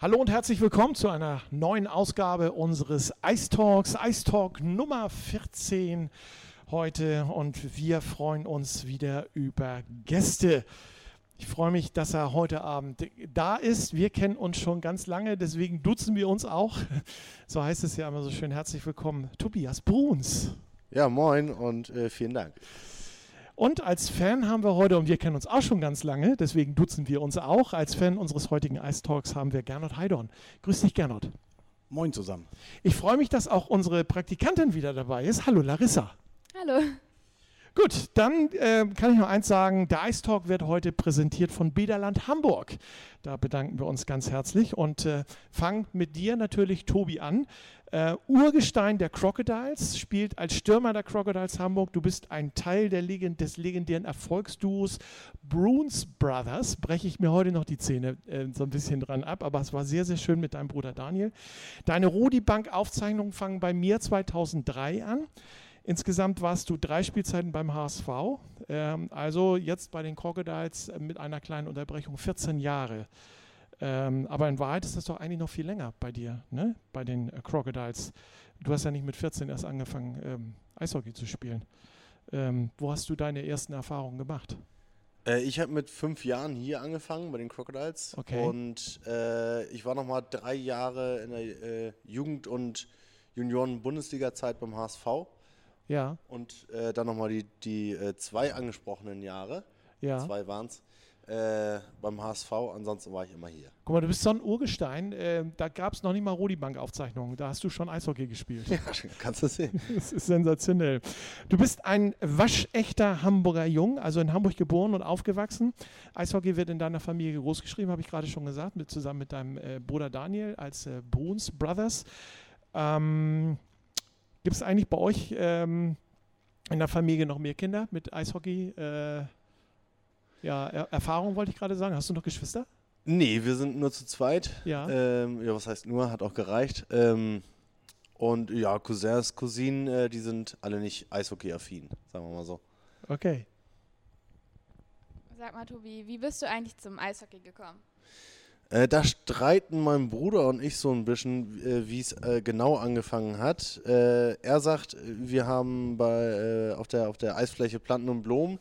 Hallo und herzlich willkommen zu einer neuen Ausgabe unseres Ice Talks. Ice Talk Nummer 14 heute und wir freuen uns wieder über Gäste. Ich freue mich, dass er heute Abend da ist. Wir kennen uns schon ganz lange, deswegen duzen wir uns auch. So heißt es ja immer so schön. Herzlich willkommen, Tobias Bruns. Ja, moin und äh, vielen Dank. Und als Fan haben wir heute, und wir kennen uns auch schon ganz lange, deswegen duzen wir uns auch, als Fan unseres heutigen Ice Talks haben wir Gernot Heidorn. Grüß dich, Gernot. Moin zusammen. Ich freue mich, dass auch unsere Praktikantin wieder dabei ist. Hallo, Larissa. Hallo. Gut, dann äh, kann ich noch eins sagen. Der Ice Talk wird heute präsentiert von Bederland Hamburg. Da bedanken wir uns ganz herzlich und äh, fangen mit dir natürlich, Tobi, an. Äh, Urgestein der Crocodiles, spielt als Stürmer der Crocodiles Hamburg. Du bist ein Teil Legend des legendären Erfolgsduos Bruns Brothers. Breche ich mir heute noch die Zähne äh, so ein bisschen dran ab, aber es war sehr, sehr schön mit deinem Bruder Daniel. Deine Rudi Bank Aufzeichnungen fangen bei mir 2003 an. Insgesamt warst du drei Spielzeiten beim HSV, ähm, also jetzt bei den Crocodiles mit einer kleinen Unterbrechung 14 Jahre. Ähm, aber in Wahrheit ist das doch eigentlich noch viel länger bei dir, ne? bei den äh, Crocodiles. Du hast ja nicht mit 14 erst angefangen, ähm, Eishockey zu spielen. Ähm, wo hast du deine ersten Erfahrungen gemacht? Äh, ich habe mit fünf Jahren hier angefangen bei den Crocodiles. Okay. Und äh, ich war nochmal drei Jahre in der äh, Jugend- und Junioren-Bundesliga-Zeit beim HSV. Ja, Und äh, dann nochmal die, die äh, zwei angesprochenen Jahre. ja. Zwei waren es. Äh, beim HSV, ansonsten war ich immer hier. Guck mal, du bist so ein Urgestein. Äh, da gab es noch nicht mal Rudi Bank Aufzeichnungen. Da hast du schon Eishockey gespielt. Ja, kannst du sehen. Das ist sensationell. Du bist ein waschechter Hamburger Jung, also in Hamburg geboren und aufgewachsen. Eishockey wird in deiner Familie großgeschrieben, habe ich gerade schon gesagt, mit, zusammen mit deinem äh, Bruder Daniel als äh, Bruns Brothers. Ähm, Gibt es eigentlich bei euch ähm, in der Familie noch mehr Kinder mit Eishockey? Äh, ja, er Erfahrung wollte ich gerade sagen. Hast du noch Geschwister? Nee, wir sind nur zu zweit. Ja. Ähm, ja, was heißt nur, hat auch gereicht. Ähm, und ja, Cousins, Cousinen, äh, die sind alle nicht Eishockey-affin, sagen wir mal so. Okay. Sag mal, Tobi, wie bist du eigentlich zum Eishockey gekommen? Äh, da streiten mein Bruder und ich so ein bisschen, äh, wie es äh, genau angefangen hat. Äh, er sagt, wir haben bei, äh, auf, der, auf der Eisfläche Planten und Blumen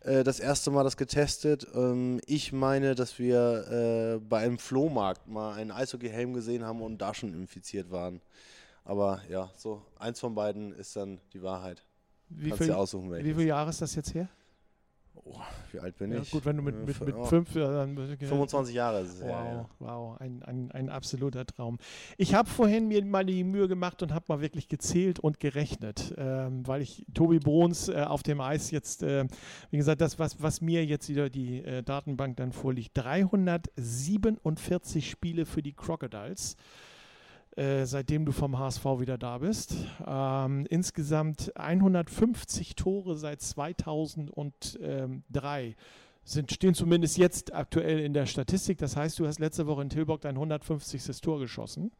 äh, das erste Mal das getestet. Ähm, ich meine, dass wir bei einem Flohmarkt mal einen Eishockey-Helm gesehen haben und da schon infiziert waren. Aber ja, so eins von beiden ist dann die Wahrheit. Wie Kannst viel, dir aussuchen, wie welches. viele Jahre ist das jetzt her? Oh, wie alt bin Ja, ich? gut, wenn du mit, Äh, mit, mit oh, fünf, ja, dann 25 Jahre ist es Wow, her. Ja. wow, ein, ein, ein absoluter Traum. Ich habe vorhin mir mal die Mühe gemacht und habe mal wirklich gezählt und gerechnet, ähm, weil ich Tobi Bruns äh, auf dem Eis jetzt, äh, wie gesagt, das, was, was mir jetzt wieder die äh, Datenbank dann vorliegt, 347 Spiele für die Crocodiles. Äh, seitdem du vom HSV wieder da bist. Ähm, insgesamt 150 Tore seit 2003 sind, stehen zumindest jetzt aktuell in der Statistik. Das heißt, du hast letzte Woche in Tilburg dein 150. Tor geschossen.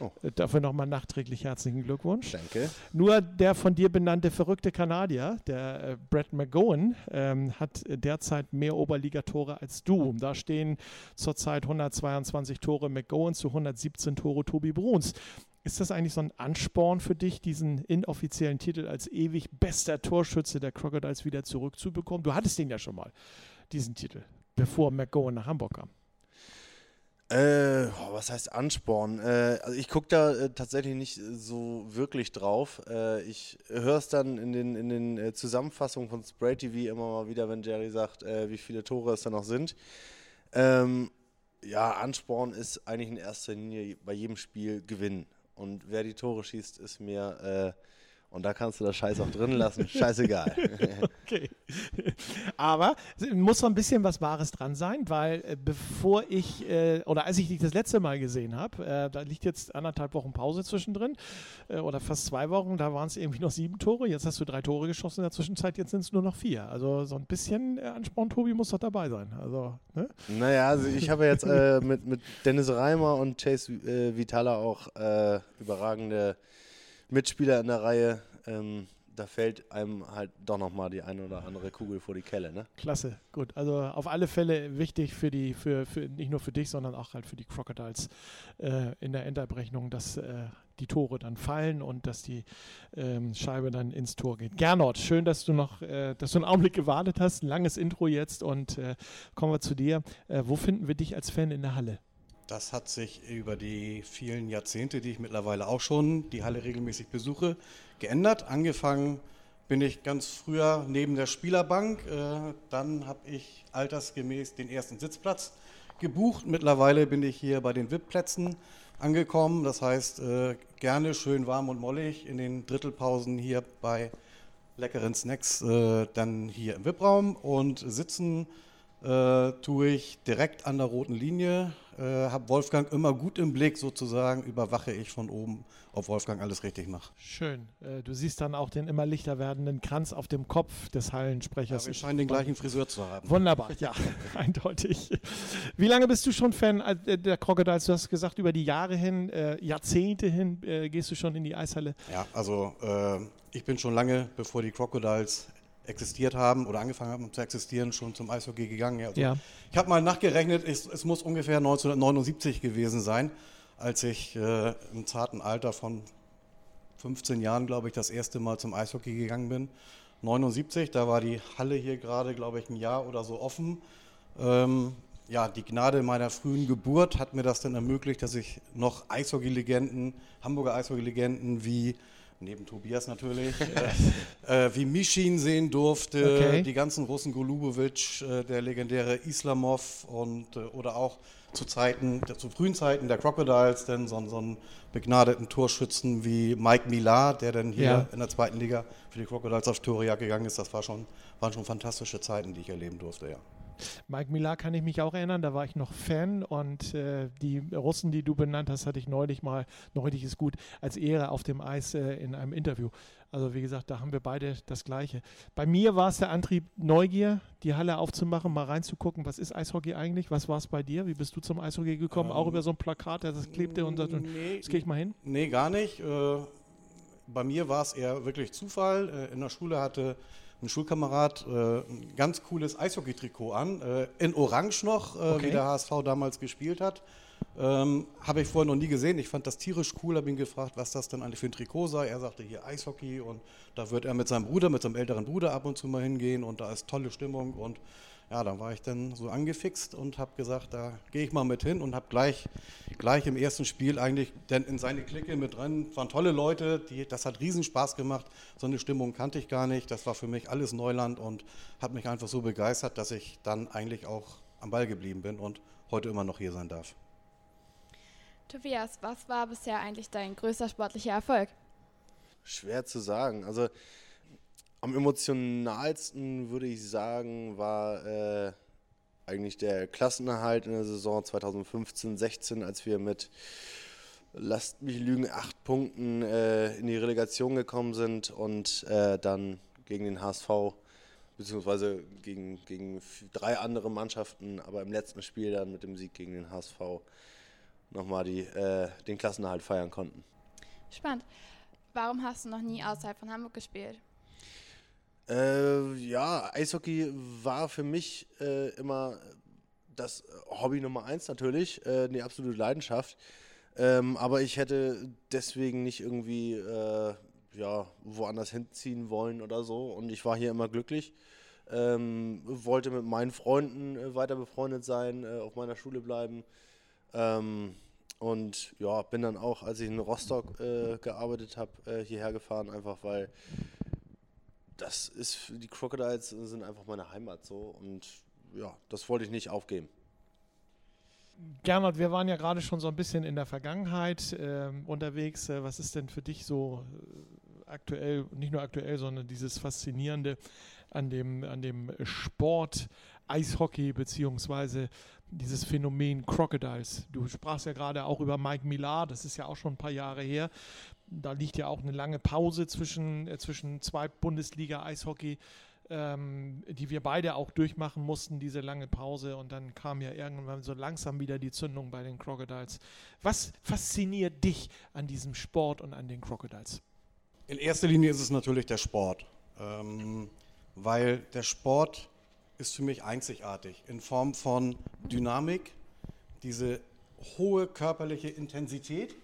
Oh. Äh, Dafür nochmal nachträglich herzlichen Glückwunsch. Danke. Nur der von dir benannte verrückte Kanadier, der äh, Brett McGowan, ähm, hat derzeit mehr Oberligatore als du. Da stehen zurzeit 122 Tore McGowan zu 117 Tore Tobi Bruns. Ist das eigentlich so ein Ansporn für dich, diesen inoffiziellen Titel als ewig bester Torschütze der Crocodiles wieder zurückzubekommen? Du hattest den ja schon mal, diesen Titel, bevor McGowan nach Hamburg kam. Äh, oh, was heißt Ansporn? Äh, also ich gucke da äh, tatsächlich nicht so wirklich drauf. Äh, ich höre es dann in den, in den äh, Zusammenfassungen von Spray TV immer mal wieder, wenn Jerry sagt, äh, wie viele Tore es da noch sind. Ähm, ja, Ansporn ist eigentlich in erster Linie bei jedem Spiel Gewinnen. Und wer die Tore schießt, ist mir, äh, und da kannst du das Scheiß auch drin lassen, scheißegal. Okay. Aber es muss so ein bisschen was Wahres dran sein, weil äh, bevor ich, äh, oder als ich dich das letzte Mal gesehen habe, äh, da liegt jetzt anderthalb Wochen Pause zwischendrin, äh, oder fast zwei Wochen, da waren es irgendwie noch sieben Tore, jetzt hast du drei Tore geschossen in der Zwischenzeit, jetzt sind es nur noch vier. Also so ein bisschen äh, Ansporn, Tobi, muss doch dabei sein. Also, ne? Naja, also ich habe jetzt äh, mit, mit Dennis Reimer und Chase Vitala auch überragende Mitspieler in der Reihe. Ähm, da fällt einem halt doch nochmal die eine oder andere Kugel vor die Kelle. Ne? Klasse, gut. Also auf alle Fälle wichtig für die, für, für nicht nur für dich, sondern auch halt für die Crocodiles äh, in der Endabrechnung, dass äh, die Tore dann fallen und dass die ähm, Scheibe dann ins Tor geht. Gernot, schön, dass du noch, äh, dass du einen Augenblick gewartet hast. Ein langes Intro jetzt und äh, kommen wir zu dir. Äh, wo finden wir dich als Fan in der Halle? Das hat sich über die vielen Jahrzehnte, die ich mittlerweile auch schon die Halle regelmäßig besuche, geändert. Angefangen bin ich ganz früher neben der Spielerbank. Äh, dann habe ich altersgemäß den ersten Sitzplatz gebucht. Mittlerweile bin ich hier bei den VIP-Plätzen angekommen. Das heißt, äh, gerne schön warm und mollig in den Drittelpausen hier bei leckeren Snacks, äh, dann hier im VIP-Raum und sitzen tue ich direkt an der roten Linie, äh, habe Wolfgang immer gut im Blick sozusagen, überwache ich von oben, ob Wolfgang alles richtig macht. Schön. Äh, du siehst dann auch den immer lichter werdenden Kranz auf dem Kopf des Hallensprechers. Ja, wir scheinen den gleichen Friseur zu haben. Wunderbar, ja, eindeutig. Wie lange bist du schon Fan äh, der Crocodiles? Du hast gesagt, über die Jahre hin, äh, Jahrzehnte hin äh, gehst du schon in die Eishalle. Ja, also äh, ich bin schon lange, bevor die Crocodiles existiert haben oder angefangen haben zu existieren, schon zum Eishockey gegangen. Also ja. Ich habe mal nachgerechnet, es, es, muss ungefähr 1979 gewesen sein, als ich äh, im zarten Alter von 15 Jahren, glaube ich, das erste Mal zum Eishockey gegangen bin. 79, da war die Halle hier gerade, glaube ich, ein Jahr oder so offen. Ähm, ja, die Gnade meiner frühen Geburt hat mir das dann ermöglicht, dass ich noch Eishockey-Legenden, Hamburger Eishockey-Legenden wie neben Tobias natürlich, äh, äh, wie Mischin sehen durfte, okay. die ganzen Russen, Golubovic, äh, der legendäre Islamov und äh, oder auch zu Zeiten, zu frühen Zeiten der Crocodiles, denn so, so einen begnadeten Torschützen wie Mike Millar, der dann hier ja. in der zweiten Liga für die Crocodiles auf Torejagd gegangen ist, das war schon, waren schon fantastische Zeiten, die ich erleben durfte, ja. Mike Millar kann ich mich auch erinnern, da war ich noch Fan und äh, die Russen, die du benannt hast, hatte ich neulich mal, neulich ist gut, als Ehre auf dem Eis äh, in einem Interview. Also wie gesagt, da haben wir beide das Gleiche. Bei mir war es der Antrieb Neugier, die Halle aufzumachen, mal reinzugucken, was ist Eishockey eigentlich? Was war es bei dir? Wie bist du zum Eishockey gekommen? Ähm, auch über so ein Plakat, das klebte und sagt, nee, jetzt gehe ich mal hin? Nee, gar nicht. Äh, bei mir war es eher wirklich Zufall. Äh, in der Schule hatte ein Schulkamerad äh, ein ganz cooles Eishockey-Trikot an, äh, in Orange noch, äh, okay. wie der HSV damals gespielt hat. Ähm, Habe ich vorher noch nie gesehen. Ich fand das tierisch cool, habe ihn gefragt, was das denn eigentlich für ein Trikot sei. Er sagte hier Eishockey und da wird er mit seinem Bruder, mit seinem älteren Bruder ab und zu mal hingehen und da ist tolle Stimmung und ja, dann war ich dann so angefixt und habe gesagt, da gehe ich mal mit hin und habe gleich, gleich im ersten Spiel eigentlich denn in seine Clique mit drin. Waren tolle Leute, die, das hat riesen Spaß gemacht. So eine Stimmung kannte ich gar nicht. Das war für mich alles Neuland und hat mich einfach so begeistert, dass ich dann eigentlich auch am Ball geblieben bin und heute immer noch hier sein darf. Tobias, was war bisher eigentlich dein größter sportlicher Erfolg? Schwer zu sagen. Also am emotionalsten würde ich sagen, war äh, eigentlich der Klassenerhalt in der Saison 2015-16, als wir mit, lasst mich lügen, acht Punkten äh, in die Relegation gekommen sind und äh, dann gegen den HSV beziehungsweise gegen, gegen drei andere Mannschaften, aber im letzten Spiel dann mit dem Sieg gegen den HSV nochmal die, äh, den Klassenerhalt feiern konnten. Spannend. Warum hast du noch nie außerhalb von Hamburg gespielt? Äh, ja, Eishockey war für mich äh, immer das Hobby Nummer eins natürlich, äh, eine absolute Leidenschaft. Ähm, aber ich hätte deswegen nicht irgendwie äh, ja, woanders hinziehen wollen oder so. Und ich war hier immer glücklich. Ähm, wollte mit meinen Freunden äh, weiter befreundet sein, äh, auf meiner Schule bleiben. Ähm, und ja, bin dann auch, als ich in Rostock gearbeitet habe, hierher gefahren, einfach weil das ist, die Crocodiles sind einfach meine Heimat so und ja, das wollte ich nicht aufgeben. Gernot, wir waren ja gerade schon so ein bisschen in der Vergangenheit äh, unterwegs. Was ist denn für dich so äh, aktuell, nicht nur aktuell, sondern dieses Faszinierende an dem, an dem Sport Eishockey beziehungsweise dieses Phänomen Crocodiles. Du sprachst ja gerade auch über Mike Millar, das ist ja auch schon ein paar Jahre her. Da liegt ja auch eine lange Pause zwischen, äh, zwischen zwei Bundesliga-Eishockey, ähm, die wir beide auch durchmachen mussten, diese lange Pause. Und dann kam ja irgendwann so langsam wieder die Zündung bei den Crocodiles. Was fasziniert dich an diesem Sport und an den Crocodiles? In erster Linie ist es natürlich der Sport, ähm, weil der Sport ist für mich einzigartig in Form von Dynamik, diese hohe körperliche Intensität,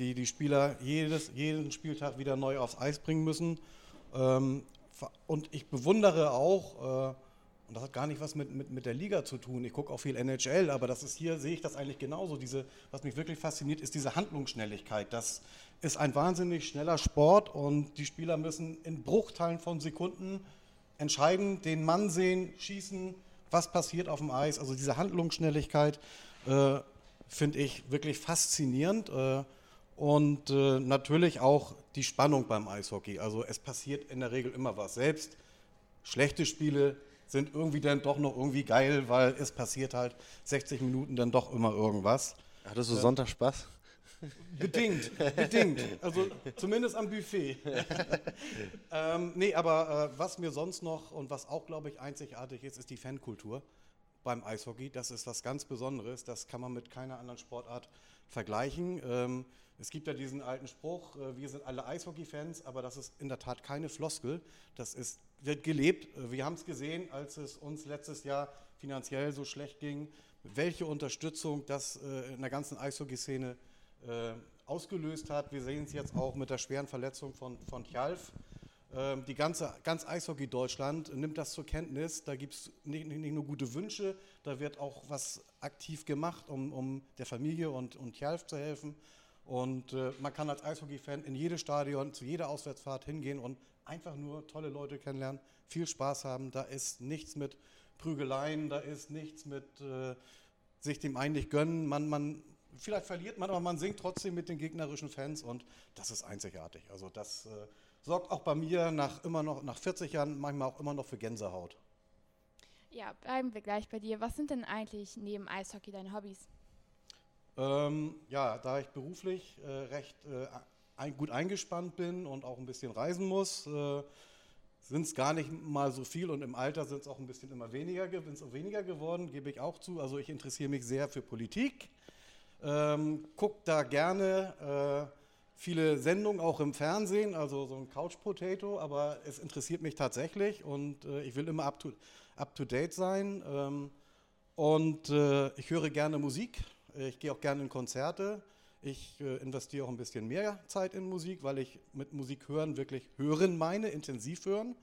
die die Spieler jedes, jeden Spieltag wieder neu aufs Eis bringen müssen. Ähm, und ich bewundere auch, äh, und das hat gar nicht was mit, mit, mit der Liga zu tun. Ich gucke auch viel NHL, aber das ist hier, sehe ich das eigentlich genauso. Diese, was mich wirklich fasziniert, ist diese Handlungsschnelligkeit. Das ist ein wahnsinnig schneller Sport und die Spieler müssen in Bruchteilen von Sekunden entscheiden, den Mann sehen, schießen, was passiert auf dem Eis. Also diese Handlungsschnelligkeit äh, finde ich wirklich faszinierend. Äh, und äh, natürlich auch die Spannung beim Eishockey. Also es passiert in der Regel immer was. Selbst schlechte Spiele sind irgendwie dann doch noch irgendwie geil, weil es passiert halt 60 Minuten dann doch immer irgendwas. Hattest du äh, Sonntag Spaß? Bedingt, bedingt. Also zumindest am Buffet. ähm, nee, aber äh, was mir sonst noch und was auch, glaube ich, einzigartig ist, ist die Fankultur beim Eishockey. Das ist was ganz Besonderes. Das kann man mit keiner anderen Sportart vergleichen. Ähm, es gibt ja diesen alten Spruch, äh, wir sind alle Eishockey-Fans, aber das ist in der Tat keine Floskel. Das ist, wird gelebt. Äh, wir haben es gesehen, als es uns letztes Jahr finanziell so schlecht ging, welche Unterstützung das äh, in der ganzen Eishockey-Szene ausgelöst hat. Wir sehen es jetzt auch mit der schweren Verletzung von, von Tjalf. Ähm, die ganze, ganz Eishockey Deutschland nimmt das zur Kenntnis. Da gibt es nicht, nicht, nur gute Wünsche, da wird auch was aktiv gemacht, um, um der Familie und, und Tjalf zu helfen. Und äh, man kann als Eishockey-Fan in jedes Stadion, zu jeder Auswärtsfahrt hingehen und einfach nur tolle Leute kennenlernen, viel Spaß haben. Da ist nichts mit Prügeleien, da ist nichts mit äh, sich dem eigentlich gönnen. Man, man, vielleicht verliert man, aber man singt trotzdem mit den gegnerischen Fans und das ist einzigartig. Also das äh, sorgt auch bei mir nach immer noch nach 40 Jahren manchmal auch immer noch für Gänsehaut. Ja, bleiben wir gleich bei dir. Was sind denn eigentlich neben Eishockey deine Hobbys? Ähm, ja, da ich beruflich äh, recht äh, ein, gut eingespannt bin und auch ein bisschen reisen muss, äh, sind es gar nicht mal so viel und im Alter sind es auch ein bisschen immer weniger, auch weniger geworden, gebe ich auch zu. Also ich interessiere mich sehr für Politik, ähm, gucke da gerne äh, viele Sendungen auch im Fernsehen, also so ein Couch Potato, aber es interessiert mich tatsächlich und äh, ich will immer up to, up to date sein. Ähm, und äh, ich höre gerne Musik, ich gehe auch gerne in Konzerte. Ich äh, investiere auch ein bisschen mehr Zeit in Musik, weil ich mit Musik hören wirklich hören meine, intensiv hören.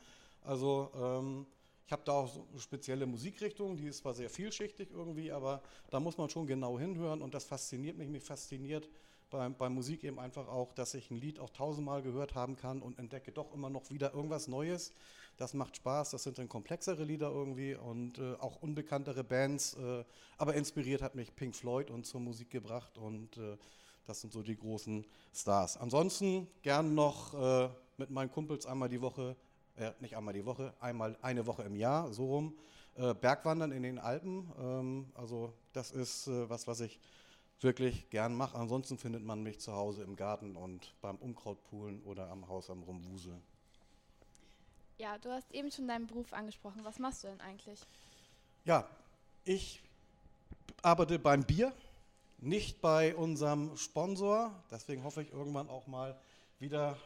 Also ähm, ich habe da auch so spezielle Musikrichtung, die ist zwar sehr vielschichtig irgendwie, aber da muss man schon genau hinhören und das fasziniert mich. Mich fasziniert bei, bei Musik eben einfach auch, dass ich ein Lied auch tausendmal gehört haben kann und entdecke doch immer noch wieder irgendwas Neues. Das macht Spaß, das sind dann komplexere Lieder irgendwie und äh, auch unbekanntere Bands. Äh, aber inspiriert hat mich Pink Floyd und zur Musik gebracht und äh, das sind so die großen Stars. Ansonsten gern noch äh, mit meinen Kumpels einmal die Woche äh, nicht einmal die Woche, einmal eine Woche im Jahr, so rum. Äh, Bergwandern in den Alpen, ähm, also das ist was, was ich wirklich gern mache. Ansonsten findet man mich zu Hause im Garten und beim Umkrautpoolen oder am Haus am Rumwuseln. Ja, du hast eben schon deinen Beruf angesprochen. Was machst du denn eigentlich? Ja, ich arbeite beim Bier, nicht bei unserem Sponsor. Deswegen hoffe ich irgendwann auch mal wieder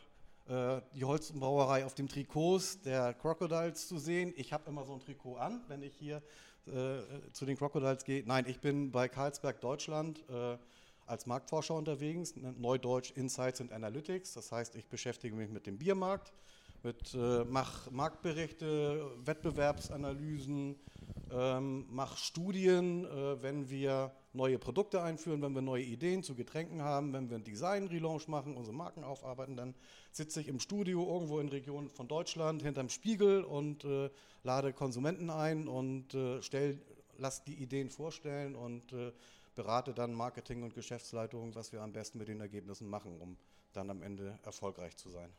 äh, die Holzenbrauerei auf dem Trikots der Crocodiles zu sehen. Ich habe immer so ein Trikot an, wenn ich hier äh, zu den Crocodiles gehe. Nein, ich bin bei Karlsberg Deutschland äh, als Marktforscher unterwegs, ne, Neudeutsch Insights and Analytics. Das heißt, ich beschäftige mich mit dem Biermarkt, mit äh, mache Marktberichte, Wettbewerbsanalysen, ähm, mache Studien, äh, wenn wir neue Produkte einführen, wenn wir neue Ideen zu Getränken haben, wenn wir einen Design-Relaunch machen, unsere Marken aufarbeiten, dann sitze ich im Studio irgendwo in Regionen von Deutschland hinterm Spiegel und äh, lade Konsumenten ein und äh, stell, lass die Ideen vorstellen und äh, berate dann Marketing und Geschäftsleitung, was wir am besten mit den Ergebnissen machen, um dann am Ende erfolgreich zu sein.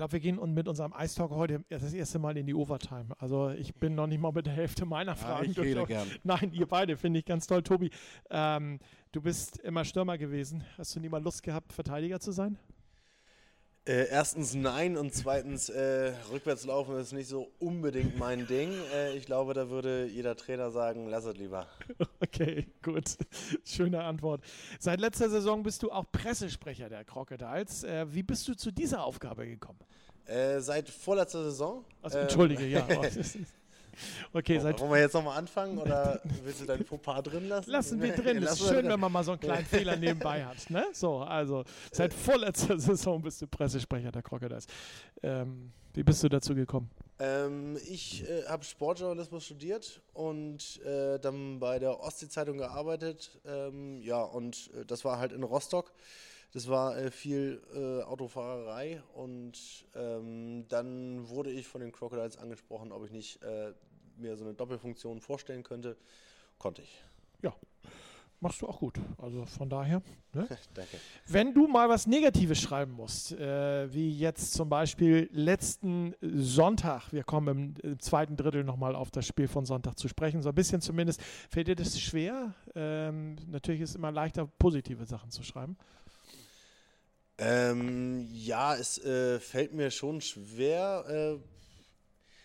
Ich glaube, wir gehen mit unserem Ice Talk heute das erste Mal in die Overtime. Also ich bin noch nicht mal mit der Hälfte meiner Fragen ja, ich rede gern. Nein, ihr beide finde ich ganz toll. Tobi, ähm, du bist immer Stürmer gewesen. Hast du nie mal Lust gehabt, Verteidiger zu sein? Äh, erstens nein und zweitens äh, rückwärts laufen ist nicht so unbedingt mein Ding. Äh, ich glaube, da würde jeder Trainer sagen, lass es lieber. Okay, gut. Schöne Antwort. Seit letzter Saison bist du auch Pressesprecher der Crocodiles. Äh, wie bist du zu dieser Aufgabe gekommen? Äh, seit vorletzter Saison. Also, entschuldige, ja. Okay, oh, seit Wollen wir jetzt nochmal anfangen oder willst du dein Fauxpas drin lassen? Lassen wir drin. Es ist schön, wenn man mal so einen kleinen Fehler nebenbei hat. Ne? So, also seit vorletzter Saison bist du Pressesprecher der Crocodiles. Ähm, wie bist du dazu gekommen? Ähm, ich äh, habe Sportjournalismus studiert und äh, dann bei der Ostsee-Zeitung gearbeitet. Ähm, ja, und äh, das war halt in Rostock. Das war äh, viel äh, Autofahrerei und ähm, dann wurde ich von den Crocodiles angesprochen, ob ich nicht äh, mir so eine Doppelfunktion vorstellen könnte. Konnte ich. Ja, machst du auch gut. Also von daher. Ne? Danke. Wenn du mal was Negatives schreiben musst, äh, wie jetzt zum Beispiel letzten Sonntag, wir kommen im, im zweiten Drittel nochmal auf das Spiel von Sonntag zu sprechen, so ein bisschen zumindest, fällt dir das schwer? Ähm, natürlich ist es immer leichter, positive Sachen zu schreiben. Ähm, ja, es äh, fällt mir schon schwer. Äh,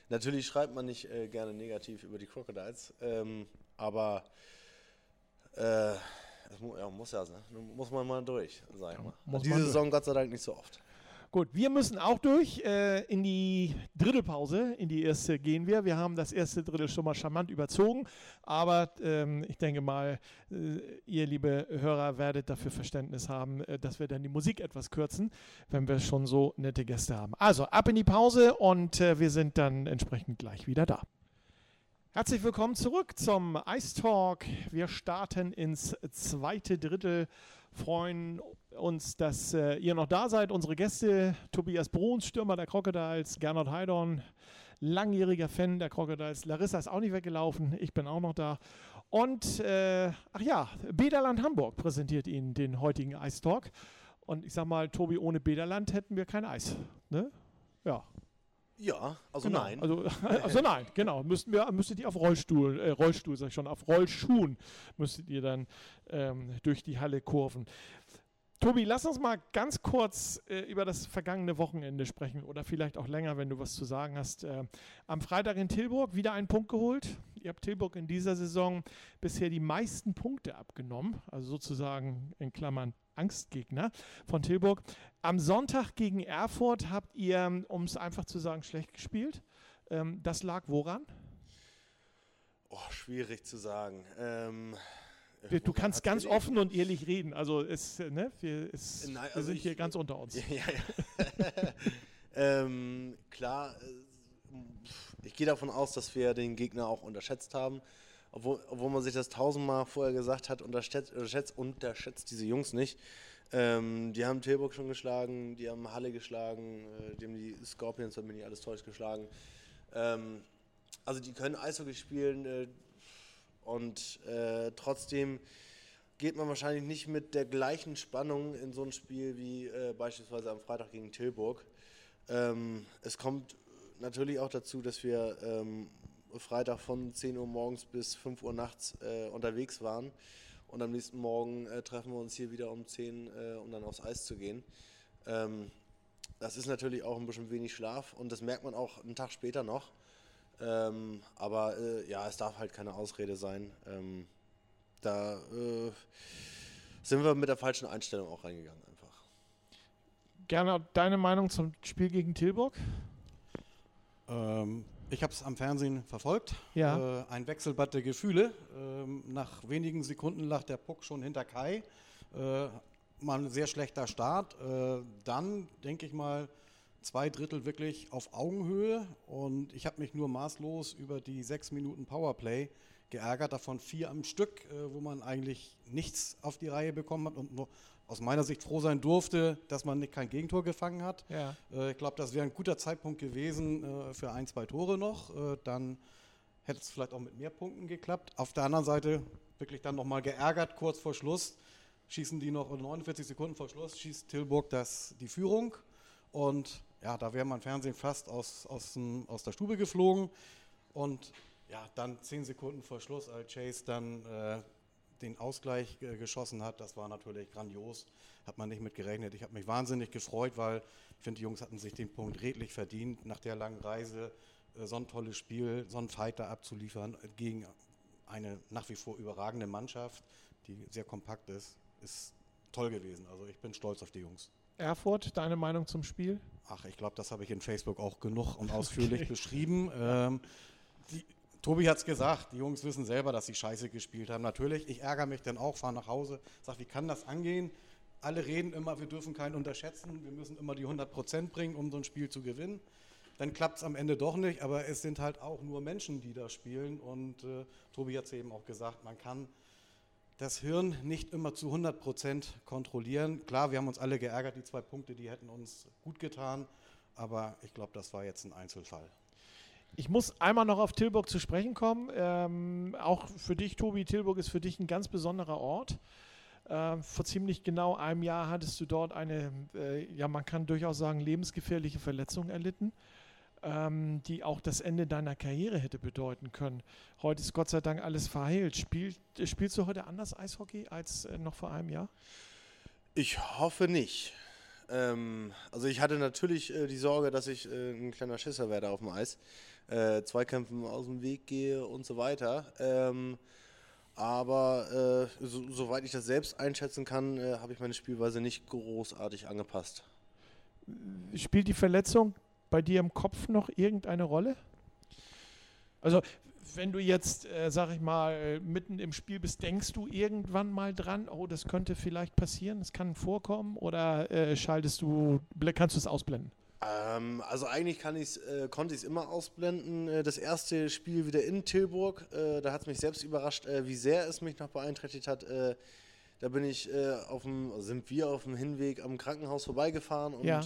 natürlich schreibt man nicht äh, gerne negativ über die Crocodiles, ähm, aber äh, das mu ja, muss ja, muss man mal durch, sag ich mal. Diese Saison Gott sei Dank nicht so oft. Gut, wir müssen auch durch. Äh, in die Drittelpause, in die erste gehen wir. Wir haben das erste Drittel schon mal charmant überzogen, aber ähm, ich denke mal, äh, ihr liebe Hörer werdet dafür Verständnis haben, äh, dass wir dann die Musik etwas kürzen, wenn wir schon so nette Gäste haben. Also ab in die Pause und äh, wir sind dann entsprechend gleich wieder da. Herzlich willkommen zurück zum Ice Talk. Wir starten ins zweite Drittel freuen uns, dass äh, ihr noch da seid. Unsere Gäste, Tobias Bruns, Stürmer der Crocodiles, Gernot Heidorn, langjähriger Fan der Crocodiles. Larissa ist auch nicht weggelaufen, ich bin auch noch da. Und, äh, ach ja, Bederland Hamburg präsentiert Ihnen den heutigen Ice Talk. Und ich sag mal, Tobi, ohne Bederland hätten wir kein Eis. Ne? Ja, ja, also genau, nein. Also, also nein, genau. Müssten wir, müsstet ihr auf Rollstuhl, äh, Rollstuhl sag ich schon, auf Rollschuhen müsstet ihr dann ähm, durch die Halle kurven. Tobi, lass uns mal ganz kurz äh, über das vergangene Wochenende sprechen oder vielleicht auch länger, wenn du was zu sagen hast. Äh, am Freitag in Tilburg wieder einen Punkt geholt. Ihr habt Tilburg in dieser Saison bisher die meisten Punkte abgenommen, also sozusagen in Klammern Angstgegner von Tilburg. Am Sonntag gegen Erfurt habt ihr, um es einfach zu sagen, schlecht gespielt. Ähm, das lag woran? Oh, schwierig zu sagen. Ähm, du kannst ganz offen und ehrlich reden. Also es, ne, wir, es, Nein, also wir sind ich, hier ganz unter uns. Ja, ja. ähm, klar, äh, ich gehe davon aus, dass wir den Gegner auch unterschätzt haben obwohl, obwohl man sich das tausendmal vorher gesagt hat, unterschätzt, unterschätzt, unterschätzt diese Jungs nicht. Ähm, die haben Tilburg schon geschlagen, die haben Halle geschlagen, äh, die haben die Scorpions, wenn mich nicht alles täuscht, geschlagen. Ähm, also die können Eishockey spielen äh, und äh, trotzdem geht man wahrscheinlich nicht mit der gleichen Spannung in so ein Spiel wie äh, beispielsweise am Freitag gegen Tilburg. Ähm, es kommt natürlich auch dazu, dass wir ähm, Freitag von 10 Uhr morgens bis 5 Uhr nachts äh, unterwegs waren. Und am nächsten Morgen äh, treffen wir uns hier wieder um 10, äh, um dann aufs Eis zu gehen. Ähm, das ist natürlich auch ein bisschen wenig Schlaf und das merkt man auch einen Tag später noch. Ähm, aber äh, ja, es darf halt keine Ausrede sein. Ähm, da äh, sind wir mit der falschen Einstellung auch reingegangen einfach. Gerne deine Meinung zum Spiel gegen Tilburg? Ähm, ich habe es am Fernsehen verfolgt. Ja. Äh, ein Wechselbad der Gefühle. Ähm, nach wenigen Sekunden lag der Puck schon hinter Kai. Äh, mal ein sehr schlechter Start. Äh, dann, denke ich mal, zwei Drittel wirklich auf Augenhöhe. Und ich habe mich nur maßlos über die sechs Minuten Powerplay geärgert, davon vier am Stück, äh, wo man eigentlich nichts auf die Reihe bekommen hat und nur aus meiner Sicht froh sein durfte, dass man kein Gegentor gefangen hat. Ja. Äh, ich glaube, das wäre ein guter Zeitpunkt gewesen äh, für ein, zwei Tore noch. Äh, dann hätte es vielleicht auch mit mehr Punkten geklappt. Auf der anderen Seite wirklich dann nochmal geärgert, kurz vor Schluss. Schießen die noch 49 Sekunden vor Schluss, schießt Tilburg das, die Führung. Und ja, da wäre mein Fernsehen fast aus, aus, aus der Stube geflogen. Und ja, dann 10 Sekunden vor Schluss, als Chase dann äh, den Ausgleich äh, geschossen hat, das war natürlich grandios. Hat man nicht mit gerechnet. Ich habe mich wahnsinnig gefreut, weil ich finde, die Jungs hatten sich den Punkt redlich verdient, nach der langen Reise äh, so ein tolles Spiel, so ein Fighter abzuliefern gegen eine nach wie vor überragende Mannschaft, die sehr kompakt ist, ist toll gewesen. Also ich bin stolz auf die Jungs. Erfurt, deine Meinung zum Spiel? Ach, ich glaube, das habe ich in Facebook auch genug und ausführlich okay. beschrieben. Ähm, die, Tobi hat es gesagt, die Jungs wissen selber, dass sie scheiße gespielt haben. Natürlich, ich ärgere mich dann auch, fahre nach Hause, sage, wie kann das angehen? Alle reden immer, wir dürfen keinen unterschätzen, wir müssen immer die 100 Prozent bringen, um so ein Spiel zu gewinnen. Dann klappt es am Ende doch nicht, aber es sind halt auch nur Menschen, die da spielen. Und äh, Tobi hat es eben auch gesagt, man kann das Hirn nicht immer zu 100 Prozent kontrollieren. Klar, wir haben uns alle geärgert, die zwei Punkte, die hätten uns gut getan, aber ich glaube, das war jetzt ein Einzelfall. Ich muss einmal noch auf Tilburg zu sprechen kommen. Ähm, auch für dich, Tobi, Tilburg ist für dich ein ganz besonderer Ort. Ähm, vor ziemlich genau einem Jahr hattest du dort eine, äh, ja, man kann durchaus sagen, lebensgefährliche Verletzung erlitten ähm, die auch das Ende deiner Karriere hätte bedeuten können. Heute ist Gott sei Dank alles verheilt. Spiel, spielst du heute anders Eishockey als äh, noch vor einem Jahr? Ich hoffe nicht. Ähm, also ich hatte natürlich äh, die Sorge, dass ich äh, ein kleiner Schisser werde auf dem Eis, äh, Zweikämpfen aus dem Weg gehe und so weiter. Ähm, aber äh, so, soweit ich das selbst einschätzen kann, äh, habe ich meine Spielweise nicht großartig angepasst. Spielt die Verletzung bei dir im Kopf noch irgendeine Rolle? Also, wenn du jetzt, äh, sag ich mal, mitten im Spiel bist, denkst du irgendwann mal dran, oh, das könnte vielleicht passieren, das kann vorkommen, oder äh, schaltest du, kannst du es ausblenden? Ähm, also eigentlich äh, konnte ich es immer ausblenden. Äh, das erste Spiel wieder in Tilburg, äh, da hat es mich selbst überrascht, äh, wie sehr es mich noch beeinträchtigt hat. da bin ich auf dem, also sind wir auf dem Hinweg am Krankenhaus vorbeigefahren und ja.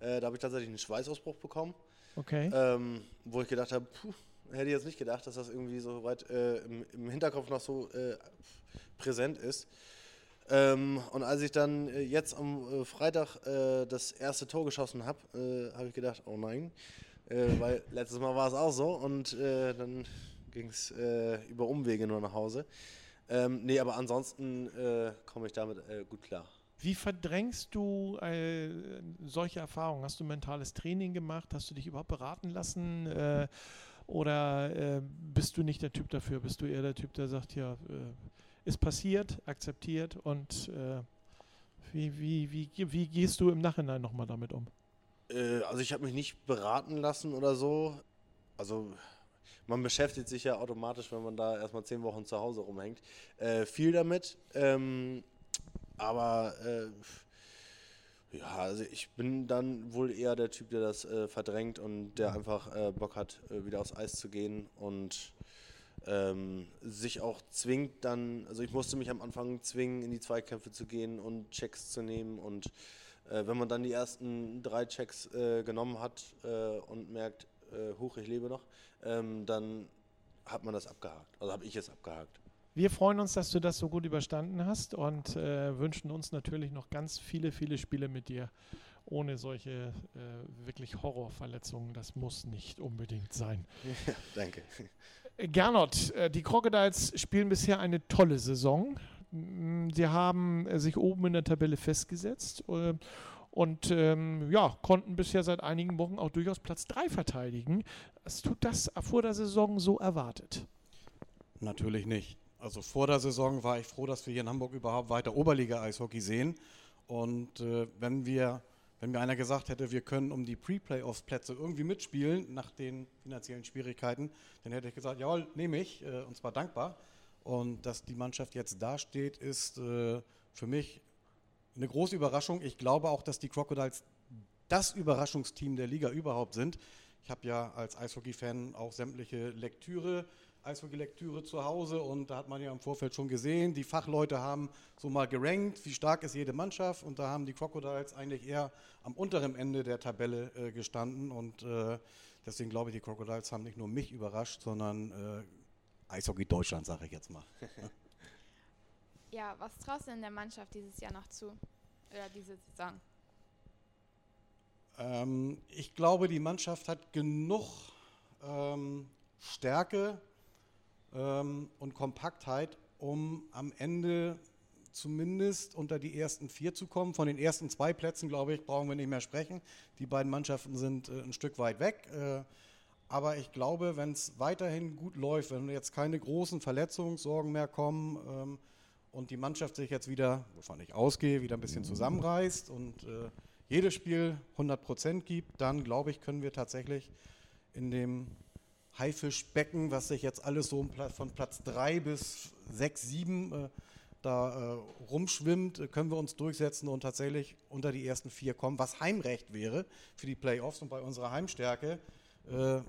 Äh, da habe ich tatsächlich einen Schweißausbruch bekommen. Okay. Ähm, wo ich gedacht habe, hätte ich jetzt nicht gedacht, dass das irgendwie so weit äh, im, im, Hinterkopf noch so äh, präsent ist. Ähm, und als ich dann äh, jetzt am äh, Freitag äh, das erste Tor geschossen habe, habe ich gedacht, oh nein, weil letztes Mal war es auch so und dann ging es über Umwege nur nach Hause. Ähm, nee, aber ansonsten komme ich damit gut klar. Wie verdrängst du äh, solche Erfahrungen? Hast du mentales Training gemacht? Hast du dich überhaupt beraten lassen? Äh, oder äh, bist du nicht der Typ dafür? Bist du eher der Typ, der sagt, ja, äh, ist passiert, akzeptiert und äh, wie, wie, wie, wie gehst du im Nachhinein nochmal damit um? Äh, also ich habe mich nicht beraten lassen oder so. Also man beschäftigt sich ja automatisch, wenn man da erstmal zehn Wochen zu Hause rumhängt, viel damit. Ähm, aber äh, ja, also ich bin dann wohl eher der Typ, der das äh, verdrängt und der einfach äh, Bock hat, äh, wieder aufs Eis zu gehen und ähm, sich auch zwingt dann, also ich musste mich am Anfang zwingen, in die Zweikämpfe zu gehen und Checks zu nehmen und äh, wenn man dann die ersten drei Checks äh, genommen hat und merkt, hoch, ich lebe noch, ähm, dann hat man das abgehakt. Also habe ich es abgehakt. Wir freuen uns, dass du das so gut überstanden hast und äh, wünschen uns natürlich noch ganz viele, viele Spiele mit dir ohne solche äh, wirklich Horrorverletzungen. Das muss nicht unbedingt sein. Ja, danke. Gernot, äh, die Crocodiles spielen bisher eine tolle Saison. Mm, sie haben äh, sich oben in der Tabelle festgesetzt äh, und ähm, ja, konnten bisher seit einigen Wochen auch durchaus Platz 3 verteidigen. Hast du das vor der Saison so erwartet? Natürlich nicht. Also vor der Saison war ich froh, dass wir hier in Hamburg überhaupt weiter Oberliga-Eishockey sehen. Und äh, wenn wir, wenn mir einer gesagt hätte, wir können um die Pre-Playoffs-Plätze irgendwie mitspielen nach den finanziellen Schwierigkeiten, dann hätte ich gesagt, ja, nehme ich, äh, und zwar dankbar. Und dass die Mannschaft jetzt dasteht, ist äh, für mich eine große Überraschung. Ich glaube auch, dass die Crocodiles das Überraschungsteam der Liga überhaupt sind. Ich habe ja als Eishockey-Fan auch sämtliche Lektüre Eishockey-Lektüre zu Hause und da hat man ja im Vorfeld schon gesehen, die Fachleute haben so mal gerankt, wie stark ist jede Mannschaft und da haben die Crocodiles eigentlich eher am unteren Ende der Tabelle äh, gestanden und äh, deswegen glaube ich, die Crocodiles haben nicht nur mich überrascht, sondern äh, Eishockey Deutschland, sage ich jetzt mal. ja, was traust du in der Mannschaft dieses Jahr noch zu? Oder diese Saison? Ähm, ich glaube, die Mannschaft hat genug ähm, Stärke ähm, und Kompaktheit, um am Ende zumindest unter die ersten vier zu kommen. Von den ersten zwei Plätzen, glaube ich, brauchen wir nicht mehr sprechen. Die beiden Mannschaften sind äh, ein Stück weit weg. Äh, aber ich glaube, wenn es weiterhin gut läuft, wenn jetzt keine großen Verletzungssorgen mehr kommen ähm, und die Mannschaft sich jetzt wieder, wovon ich ausgehe, wieder ein bisschen zusammenreißt und äh, jedes Spiel 100 Prozent gibt, dann glaube ich, können wir tatsächlich in dem Haifischbecken, was sich jetzt alles so von Platz 3 bis 6, 7 äh, da äh, rumschwimmt, äh, können wir uns durchsetzen und tatsächlich unter die ersten vier kommen, was Heimrecht wäre für die Playoffs und bei unserer Heimstärke. Äh,